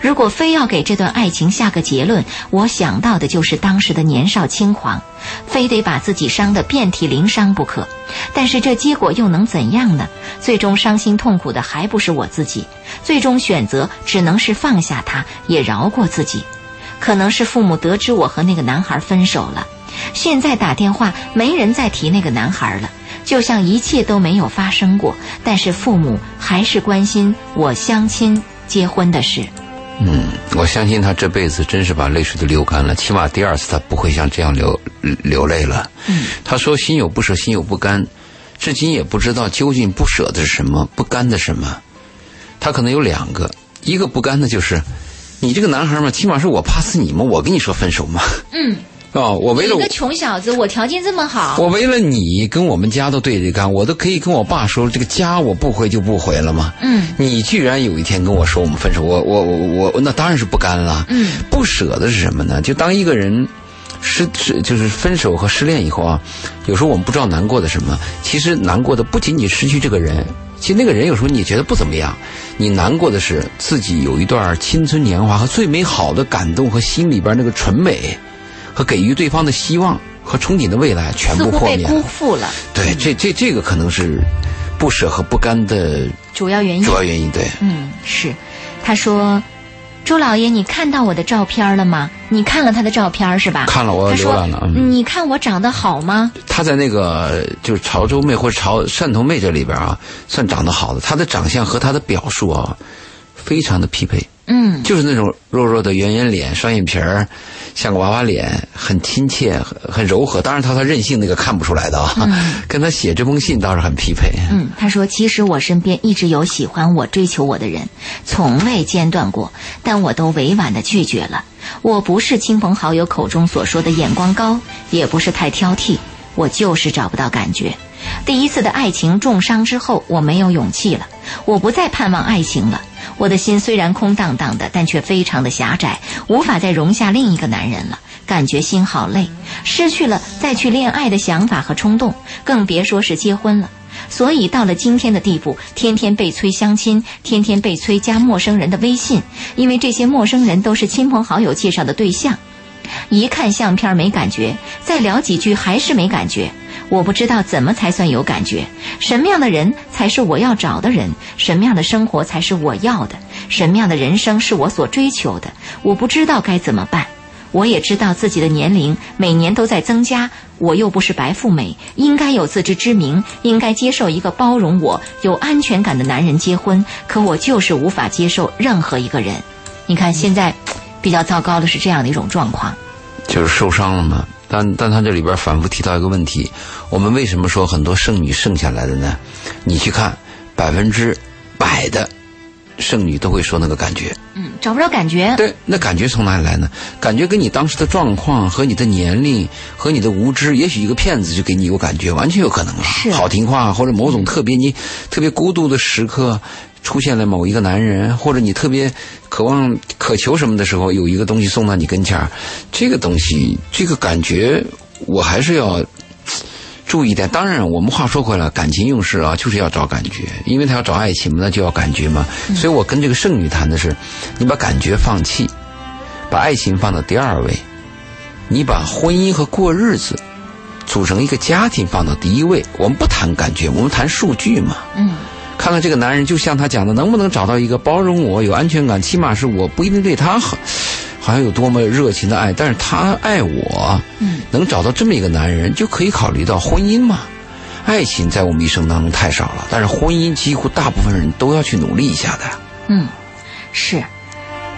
如果非要给这段爱情下个结论，我想到的就是当时的年少轻狂，非得把自己伤得遍体鳞伤不可。但是这结果又能怎样呢？最终伤心痛苦的还不是我自己。最终选择只能是放下他，也饶过自己。可能是父母得知我和那个男孩分手了，现在打电话没人再提那个男孩了，就像一切都没有发生过。但是父母还是关心我相亲结婚的事。嗯，我相信他这辈子真是把泪水都流干了，起码第二次他不会像这样流流泪了。嗯，他说心有不舍，心有不甘，至今也不知道究竟不舍的是什么，不甘的什么。他可能有两个，一个不甘的就是。你这个男孩嘛，起码是我怕死你嘛，我跟你说分手嘛。嗯。哦，我为了一个穷小子，我条件这么好。我为了你跟我们家都对着干，我都可以跟我爸说，这个家我不回就不回了嘛。嗯。你居然有一天跟我说我们分手，我我我我那当然是不甘了。嗯。不舍的是什么呢？就当一个人失失就是分手和失恋以后啊，有时候我们不知道难过的什么，其实难过的不仅仅失去这个人。其实那个人有时候你觉得不怎么样，你难过的是自己有一段青春年华和最美好的感动和心里边那个纯美，和给予对方的希望和憧憬的未来全部破灭了。辜负了。对，这这这个可能是不舍和不甘的主要原因。主要原因对。嗯，是，他说。周老爷，你看到我的照片了吗？你看了他的照片是吧？看了，我浏览了。你看我长得好吗？他在那个就是潮州妹或者潮汕头妹这里边啊，算长得好的。他的长相和他的表述啊，非常的匹配。嗯，就是那种弱弱的圆圆脸、双眼皮儿，像个娃娃脸，很亲切、很很柔和。当然，他他任性那个看不出来的啊，跟他写这封信倒是很匹配。嗯，他说：“其实我身边一直有喜欢我、追求我的人，从未间断过，但我都委婉的拒绝了。我不是亲朋好友口中所说的眼光高，也不是太挑剔，我就是找不到感觉。第一次的爱情重伤之后，我没有勇气了，我不再盼望爱情了。”我的心虽然空荡荡的，但却非常的狭窄，无法再容下另一个男人了。感觉心好累，失去了再去恋爱的想法和冲动，更别说是结婚了。所以到了今天的地步，天天被催相亲，天天被催加陌生人的微信，因为这些陌生人都是亲朋好友介绍的对象。一看相片没感觉，再聊几句还是没感觉。我不知道怎么才算有感觉，什么样的人才是我要找的人，什么样的生活才是我要的，什么样的人生是我所追求的，我不知道该怎么办。我也知道自己的年龄每年都在增加，我又不是白富美，应该有自知之明，应该接受一个包容我、有安全感的男人结婚。可我就是无法接受任何一个人。你看现在，比较糟糕的是这样的一种状况，就是受伤了吗。但但他这里边反复提到一个问题：我们为什么说很多剩女剩下来的呢？你去看，百分之百的剩女都会说那个感觉。嗯，找不着感觉。对，那感觉从哪里来呢？感觉跟你当时的状况和你的年龄和你的无知，也许一个骗子就给你有感觉，完全有可能啊。是。好听话或者某种特别你特别孤独的时刻。出现了某一个男人，或者你特别渴望、渴求什么的时候，有一个东西送到你跟前儿，这个东西，这个感觉，我还是要 注意点。当然，我们话说回来，感情用事啊，就是要找感觉，因为他要找爱情嘛，那就要感觉嘛。所以我跟这个剩女谈的是，你把感觉放弃，把爱情放到第二位，你把婚姻和过日子组成一个家庭放到第一位。我们不谈感觉，我们谈数据嘛。嗯。看看这个男人，就像他讲的，能不能找到一个包容我、有安全感？起码是我不一定对他好，好像有多么热情的爱，但是他爱我。嗯，能找到这么一个男人，就可以考虑到婚姻嘛。爱情在我们一生当中太少了，但是婚姻几乎大部分人都要去努力一下的。嗯，是，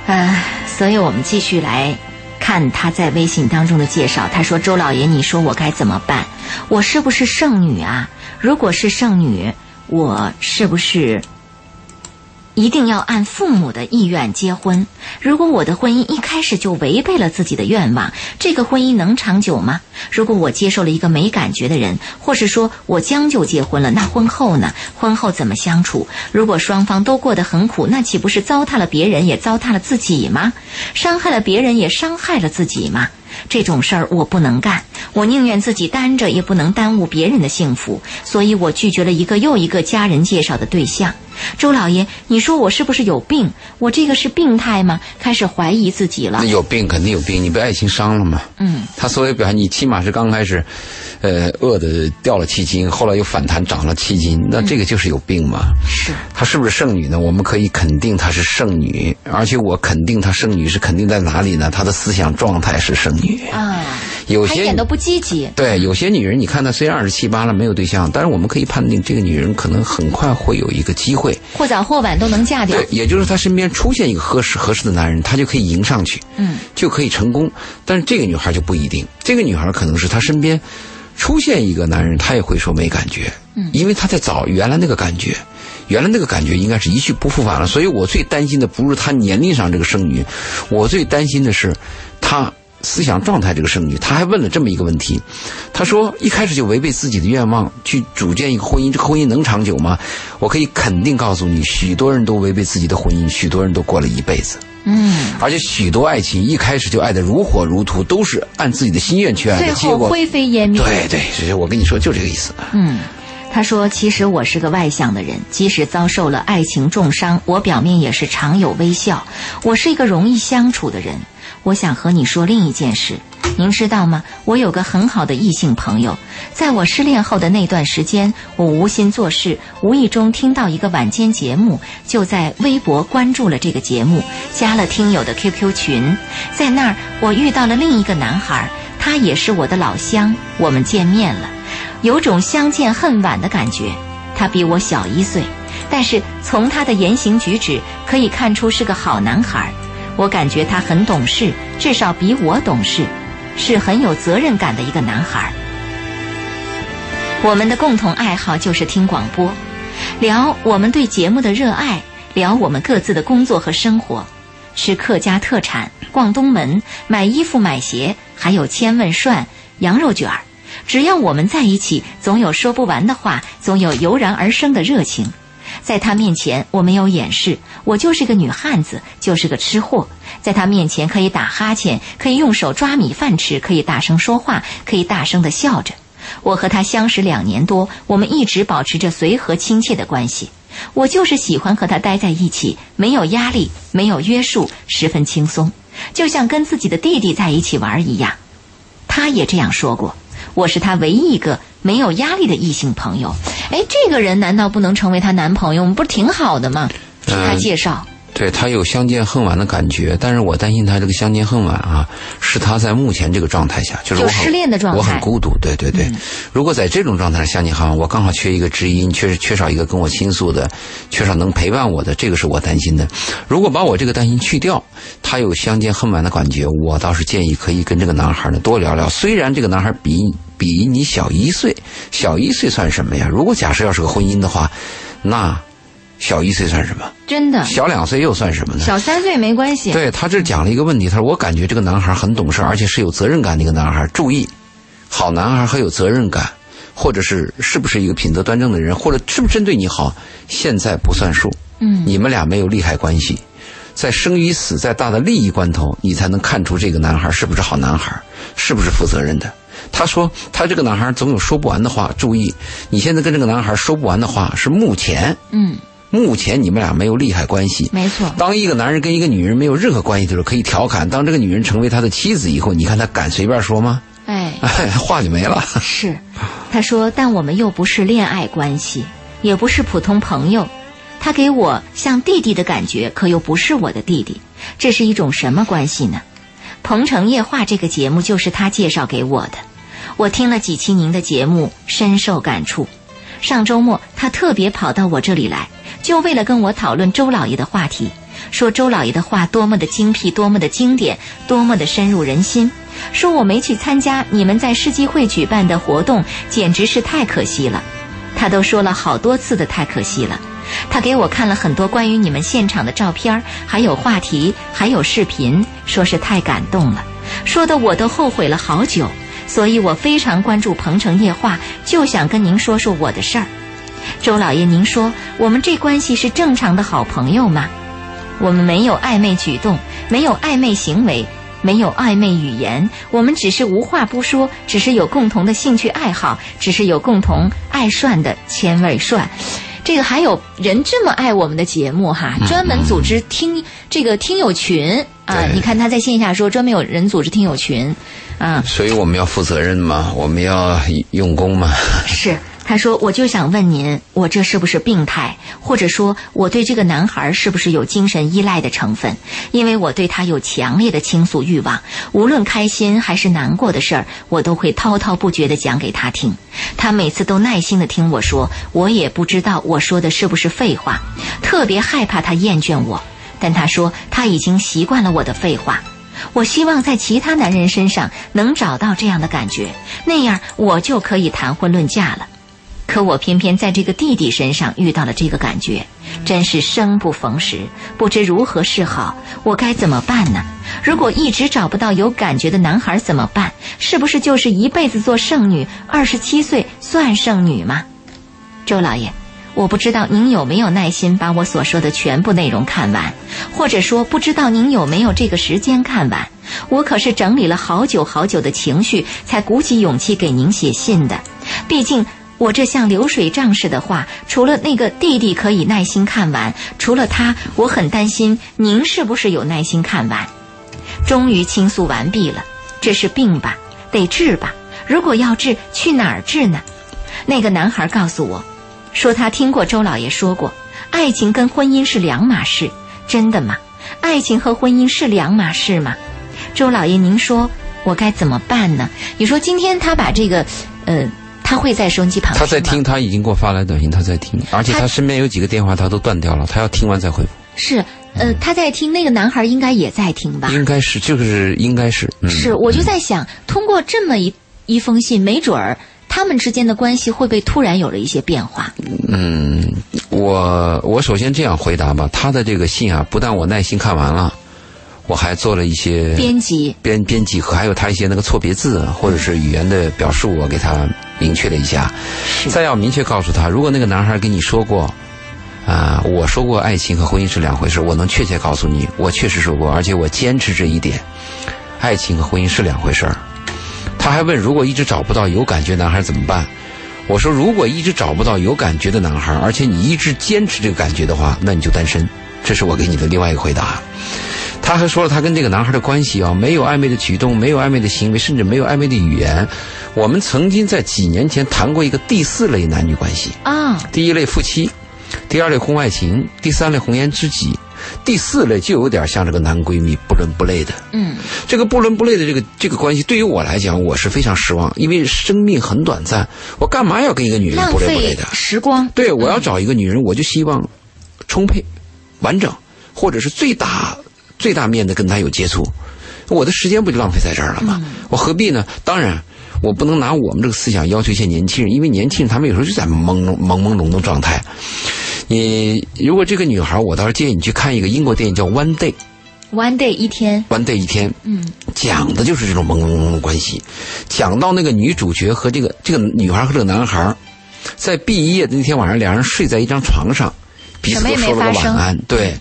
呃，所以我们继续来看他在微信当中的介绍。他说：“周老爷，你说我该怎么办？我是不是剩女啊？如果是剩女。”我是不是一定要按父母的意愿结婚？如果我的婚姻一开始就违背了自己的愿望，这个婚姻能长久吗？如果我接受了一个没感觉的人，或是说我将就结婚了，那婚后呢？婚后怎么相处？如果双方都过得很苦，那岂不是糟蹋了别人，也糟蹋了自己吗？伤害了别人，也伤害了自己吗？这种事儿我不能干，我宁愿自己单着，也不能耽误别人的幸福，所以我拒绝了一个又一个家人介绍的对象。周老爷，你说我是不是有病？我这个是病态吗？开始怀疑自己了。有病肯定有病，你被爱情伤了吗？嗯。他所谓表现，你起码是刚开始，呃，饿的掉了七斤，后来又反弹长了七斤，那这个就是有病嘛？是。她是不是剩女呢？我们可以肯定她是剩女，而且我肯定她剩女是肯定在哪里呢？她的思想状态是剩女啊。有些一点都不积极。对，有些女人，你看她虽然二十七八了，没有对象，但是我们可以判定这个女人可能很快会有一个机会。或早或晚都能嫁掉。对，也就是她身边出现一个合适合适的男人，她就可以迎上去，嗯，就可以成功。但是这个女孩就不一定，这个女孩可能是她身边出现一个男人，她也会说没感觉，嗯，因为她在找原来那个感觉，原来那个感觉应该是一去不复返了。所以我最担心的不是她年龄上这个剩女，我最担心的是她。思想状态，这个剩女，她还问了这么一个问题，她说一开始就违背自己的愿望去组建一个婚姻，这个婚姻能长久吗？我可以肯定告诉你，许多人都违背自己的婚姻，许多人都过了一辈子。嗯，而且许多爱情一开始就爱得如火如荼，都是按自己的心愿去爱的，结果灰飞烟灭。对对，我跟你说就这个意思。嗯，他说，其实我是个外向的人，即使遭受了爱情重伤，我表面也是常有微笑。我是一个容易相处的人。我想和你说另一件事，您知道吗？我有个很好的异性朋友，在我失恋后的那段时间，我无心做事，无意中听到一个晚间节目，就在微博关注了这个节目，加了听友的 QQ 群，在那儿我遇到了另一个男孩，他也是我的老乡，我们见面了，有种相见恨晚的感觉。他比我小一岁。但是从他的言行举止可以看出是个好男孩。我感觉他很懂事，至少比我懂事，是很有责任感的一个男孩。我们的共同爱好就是听广播，聊我们对节目的热爱，聊我们各自的工作和生活，吃客家特产，逛东门，买衣服买鞋，还有千问涮、羊肉卷儿。只要我们在一起，总有说不完的话，总有油然而生的热情。在他面前，我没有掩饰，我就是个女汉子，就是个吃货。在他面前，可以打哈欠，可以用手抓米饭吃，可以大声说话，可以大声的笑着。我和他相识两年多，我们一直保持着随和亲切的关系。我就是喜欢和他待在一起，没有压力，没有约束，十分轻松，就像跟自己的弟弟在一起玩一样。他也这样说过。我是他唯一一个没有压力的异性朋友。哎，这个人难道不能成为她男朋友？我们不是挺好的吗？听他介绍。对他有相见恨晚的感觉，但是我担心他这个相见恨晚啊，是他在目前这个状态下，就是我失恋的状态，我很孤独。对对对，如果在这种状态下相见恨晚，我刚好缺一个知音，缺缺少一个跟我倾诉的，缺少能陪伴我的，这个是我担心的。如果把我这个担心去掉，他有相见恨晚的感觉，我倒是建议可以跟这个男孩呢多聊聊。虽然这个男孩比比你小一岁，小一岁算什么呀？如果假设要是个婚姻的话，那。小一岁算什么？真的。小两岁又算什么呢？小三岁没关系。对他这讲了一个问题，他说我感觉这个男孩很懂事，而且是有责任感的一个男孩。注意，好男孩很有责任感，或者是是不是一个品德端正的人，或者是不是针对你好，现在不算数。嗯。你们俩没有利害关系，在生与死在大的利益关头，你才能看出这个男孩是不是好男孩，是不是负责任的。他说他这个男孩总有说不完的话。注意，你现在跟这个男孩说不完的话是目前。嗯。目前你们俩没有利害关系，没错。当一个男人跟一个女人没有任何关系的时候，可以调侃；当这个女人成为他的妻子以后，你看他敢随便说吗？哎，话就没了。是，他说，但我们又不是恋爱关系，也不是普通朋友。他给我像弟弟的感觉，可又不是我的弟弟。这是一种什么关系呢？《鹏城夜话》这个节目就是他介绍给我的。我听了几期您的节目，深受感触。上周末，他特别跑到我这里来。就为了跟我讨论周老爷的话题，说周老爷的话多么的精辟，多么的经典，多么的深入人心。说我没去参加你们在世纪会举办的活动，简直是太可惜了。他都说了好多次的太可惜了。他给我看了很多关于你们现场的照片，还有话题，还有视频，说是太感动了，说的我都后悔了好久。所以我非常关注《鹏城夜话》，就想跟您说说我的事儿。周老爷，您说我们这关系是正常的好朋友吗？我们没有暧昧举动，没有暧昧行为，没有暧昧语言，我们只是无话不说，只是有共同的兴趣爱好，只是有共同爱涮的千味涮。这个还有人这么爱我们的节目哈，专门组织听这个听友群啊！你看他在线下说，专门有人组织听友群啊。所以我们要负责任嘛，我们要用功嘛。是。他说：“我就想问您，我这是不是病态？或者说，我对这个男孩是不是有精神依赖的成分？因为我对他有强烈的倾诉欲望，无论开心还是难过的事儿，我都会滔滔不绝地讲给他听。他每次都耐心地听我说，我也不知道我说的是不是废话。特别害怕他厌倦我，但他说他已经习惯了我的废话。我希望在其他男人身上能找到这样的感觉，那样我就可以谈婚论嫁了。”可我偏偏在这个弟弟身上遇到了这个感觉，真是生不逢时，不知如何是好。我该怎么办呢？如果一直找不到有感觉的男孩怎么办？是不是就是一辈子做剩女？二十七岁算剩女吗？周老爷，我不知道您有没有耐心把我所说的全部内容看完，或者说不知道您有没有这个时间看完。我可是整理了好久好久的情绪，才鼓起勇气给您写信的。毕竟。我这像流水账似的话，除了那个弟弟可以耐心看完，除了他，我很担心您是不是有耐心看完。终于倾诉完毕了，这是病吧，得治吧？如果要治，去哪儿治呢？那个男孩告诉我，说他听过周老爷说过，爱情跟婚姻是两码事，真的吗？爱情和婚姻是两码事吗？周老爷，您说我该怎么办呢？你说今天他把这个，呃。他会在收音机旁他在听，他已经给我发来短信，他在听，而且他他身边有几个电话他都断掉了，他要听完再回复。是，呃，他在听，那个男孩应该也在听吧？应该是，就是应该是，嗯，是，我就在想，通过这么一一封信，没准儿他们之间的关系会不会突然有了一些变化？嗯，我我首先这样回答吧，他的这个信啊，不但我耐心看完了，我还做了一些编辑，编编辑和还有他一些那个错别字啊或者是语言的表述，我给他明确了一下。是再要明确告诉他，如果那个男孩跟你说过，啊、我说过爱情和婚姻是两回事，我能确切告诉你，我确实说过，而且我坚持这一点，爱情和婚姻是两回事儿。他还问，如果一直找不到有感觉男孩怎么办？我说，如果一直找不到有感觉的男孩，而且你一直坚持这个感觉的话，那你就单身。这是我给你的另外一个回答。他还说了他跟这个男孩的关系啊，没有暧昧的举动，没有暧昧的行为，甚至没有暧昧的语言。我们曾经在几年前谈过一个第四类男女关系，啊，第一类夫妻，第二类婚外情，第三类红颜知己，第四类就有点像这个男闺蜜不伦不类的。嗯，这个不伦不类的这个这个关系，对于我来讲，我是非常失望，因为生命很短暂，我干嘛要跟一个女人不伦不类的？时光。对，我要找一个女人，我就希望充沛、完整，或者是最大最大面的跟他有接触，我的时间不就浪费在这儿了吗？我何必呢？当然。我不能拿我们这个思想要求一些年轻人，因为年轻人他们有时候就在朦胧朦朦胧的状态。你如果这个女孩，我倒是建议你去看一个英国电影叫《One Day》，One day 一天，《One Day》一天，嗯，讲的就是这种朦胧胧的关系。讲到那个女主角和这个这个女孩和这个男孩，在毕业的那天晚上，两人睡在一张床上，彼此都说了个晚安。对，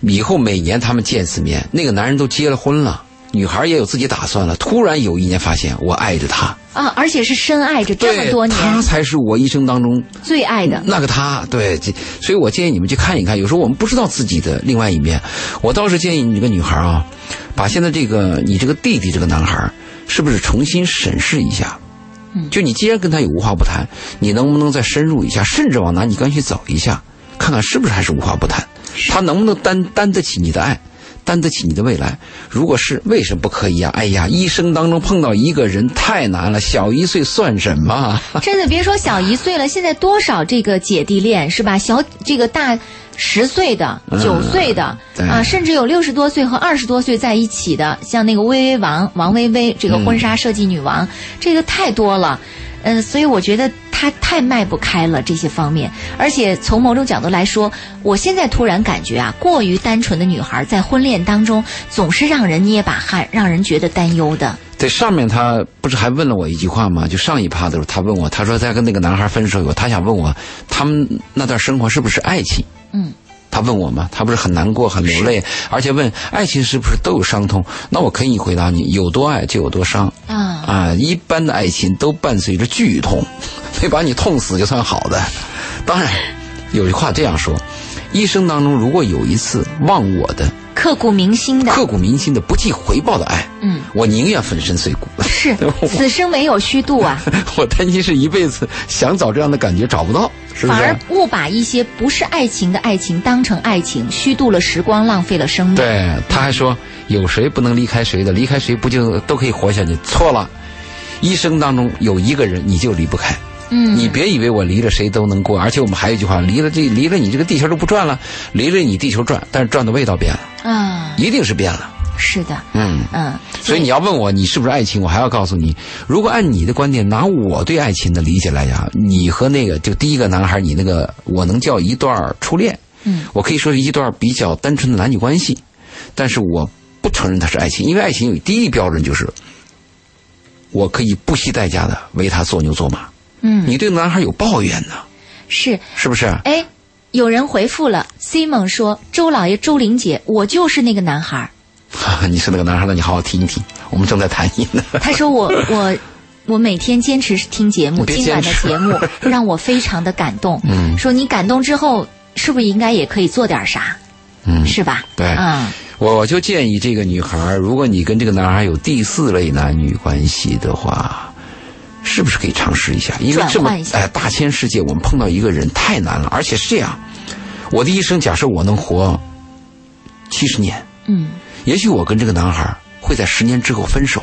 以后每年他们见一次面，那个男人都结了婚了，女孩也有自己打算了。突然有一年发现，我爱着他，啊，而且是深爱着这么多，年，他才是我一生当中最爱的。那个他，对，这所以我建议你们去看一看。有时候我们不知道自己的另外一面，我倒是建议你这个女孩啊，把现在这个你这个弟弟这个男孩，是不是重新审视一下？嗯就你既然跟他有无话不谈，你能不能再深入一下，甚至往男女关系走一下，看看是不是还是无话不谈？他能不能担担得起你的爱？担得起你的未来？如果是，为什么不可以呀、哎呀，一生当中碰到一个人太难了，小一岁算什么？真的别说小一岁了，现在多少这个姐弟恋是吧？小这个大十岁的、嗯九岁的、对啊，甚至有六十多岁和二十多岁在一起的，像那个薇薇王王薇薇这个婚纱设计女王，这个太多了。嗯，所以我觉得她太迈不开了这些方面，而且从某种角度来说，我现在突然感觉啊，过于单纯的女孩在婚恋当中总是让人捏把汗，让人觉得担忧的。在上面他不是还问了我一句话吗？就上一趴的时候，他问我，他说在跟那个男孩分手以后，他想问我，他们那段生活是不是爱情？嗯，他问我嘛，他不是很难过、很流泪，而且问爱情是不是都有伤痛？那我可以回答你，有多爱就有多伤啊，啊！一般的爱情都伴随着剧痛，没把你痛死就算好的。当然，有句话这样说：一生当中如果有一次忘我的、刻骨铭心的，刻骨铭心的、不计回报的爱，嗯，我宁愿粉身碎骨。是 此生没有虚度啊。我担心是一辈子想找这样的感觉找不到，是不反而？误把一些不是爱情的爱情当成爱情，虚度了时光，浪费了生命。对，他还说有谁不能离开谁的，离开谁不就都可以活下去？错了，一生当中有一个人你就离不开。嗯，你别以为我离了谁都能过，而且我们还有一句话，离了这离了你这个地球都不转了，离了你地球转，但是转的味道变了，啊，一定是变了。是的，嗯。嗯，所以你要问我你是不是爱情，我还要告诉你，如果按你的观点，拿我对爱情的理解来讲，你和那个就第一个男孩，你那个我能叫一段初恋，嗯，我可以说是一段比较单纯的男女关系，但是我不承认它是爱情，因为爱情有第一标准就是，我可以不惜代价的为他做牛做马。嗯，你对男孩有抱怨呢，是。是不是？哎，有人回复了，Simon 说：“周老爷、周玲姐，我就是那个男孩儿。你是那个男孩，那你好好听一听，我们正在谈你呢。他说我我我每天坚持听节目，今晚的节目 让我非常的感动。嗯说你感动之后，是不是应该也可以做点啥？嗯，是吧？对嗯，我就建议这个女孩，如果你跟这个男孩有第四类男女关系的话，是不是可以尝试一下？因为这么哎大千世界，我们碰到一个人太难了，而且是这样。我的一生，假设我能活七十年，嗯，也许我跟这个男孩会在十年之后分手，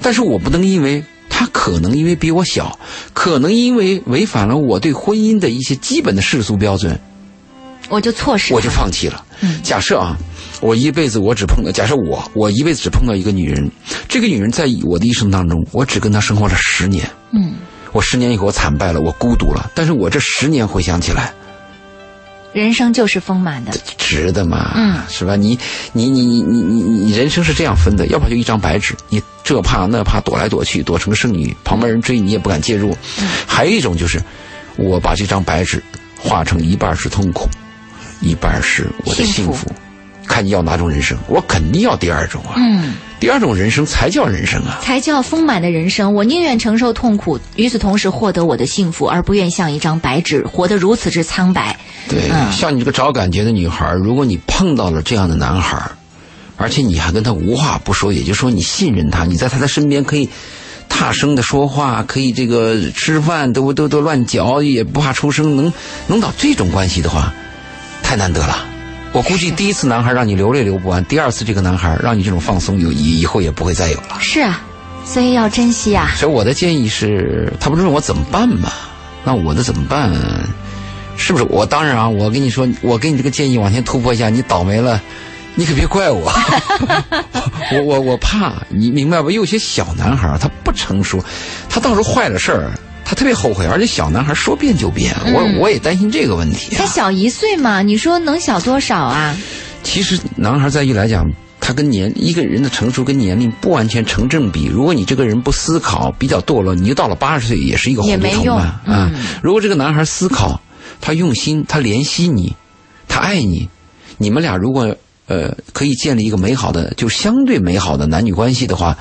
但是我不能因为他他可能因为比我小，可能因为违反了我对婚姻的一些基本的世俗标准，我就错失，我就放弃了。嗯假设啊，我一辈子我只碰到，假设我我一辈子只碰到一个女人，这个女人在我的一生当中，我只跟她生活了十年。嗯，我十年以后我惨败了，我孤独了，但是我这十年回想起来，人生就是丰满的，值得嘛？嗯是吧？你你你你你你你人生是这样分的，要不然就一张白纸，你这怕那怕躲来躲去，躲成个剩女，旁边人追你也不敢介入。还有一种就是，我把这张白纸画成一半是痛苦，一半是我的幸福幸福。看你要哪种人生，我肯定要第二种啊！嗯，第二种人生才叫人生啊！才叫丰满的人生。我宁愿承受痛苦，与此同时获得我的幸福，而不愿像一张白纸活得如此之苍白。对，嗯像你这个找感觉的女孩，如果你碰到了这样的男孩，而且你还跟他无话不说，也就是说你信任他，你在他的身边可以大声的说话，可以这个吃饭都都都乱嚼，也不怕出声，能能到这种关系的话，太难得了。我估计第一次男孩让你流泪流不完，第二次这个男孩让你这种放松有以以后也不会再有了。是啊，所以要珍惜啊。所以我的建议是，他不是问我怎么办吗？那我的怎么办？是不是？我当然啊，我跟你说，我给你这个建议往前突破一下，你倒霉了，你可别怪我。我我我怕你明白吧？有些小男孩他不成熟，他到时候坏了事儿，他特别后悔，而且小男孩说变就变，我我也担心这个问题、啊。才小一岁嘛，你说能小多少啊？其实男孩在一来讲，他跟年一个人的成熟跟年龄不完全成正比。如果你这个人不思考，比较堕落，你就到了八十岁也是一个也没用糊涂虫嘛。嗯啊，如果这个男孩思考，他用心，他怜惜你，他爱你，你们俩如果呃可以建立一个美好的，就相对美好的男女关系的话。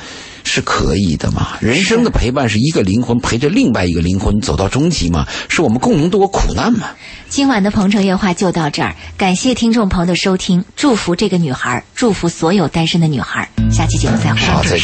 是可以的嘛？人生的陪伴是一个灵魂陪着另外一个灵魂走到终极嘛？是我们共同度过苦难嘛？今晚的鹏城夜话就到这儿，感谢听众朋友的收听，祝福这个女孩，祝福所有单身的女孩。下期节目再会。好，再见。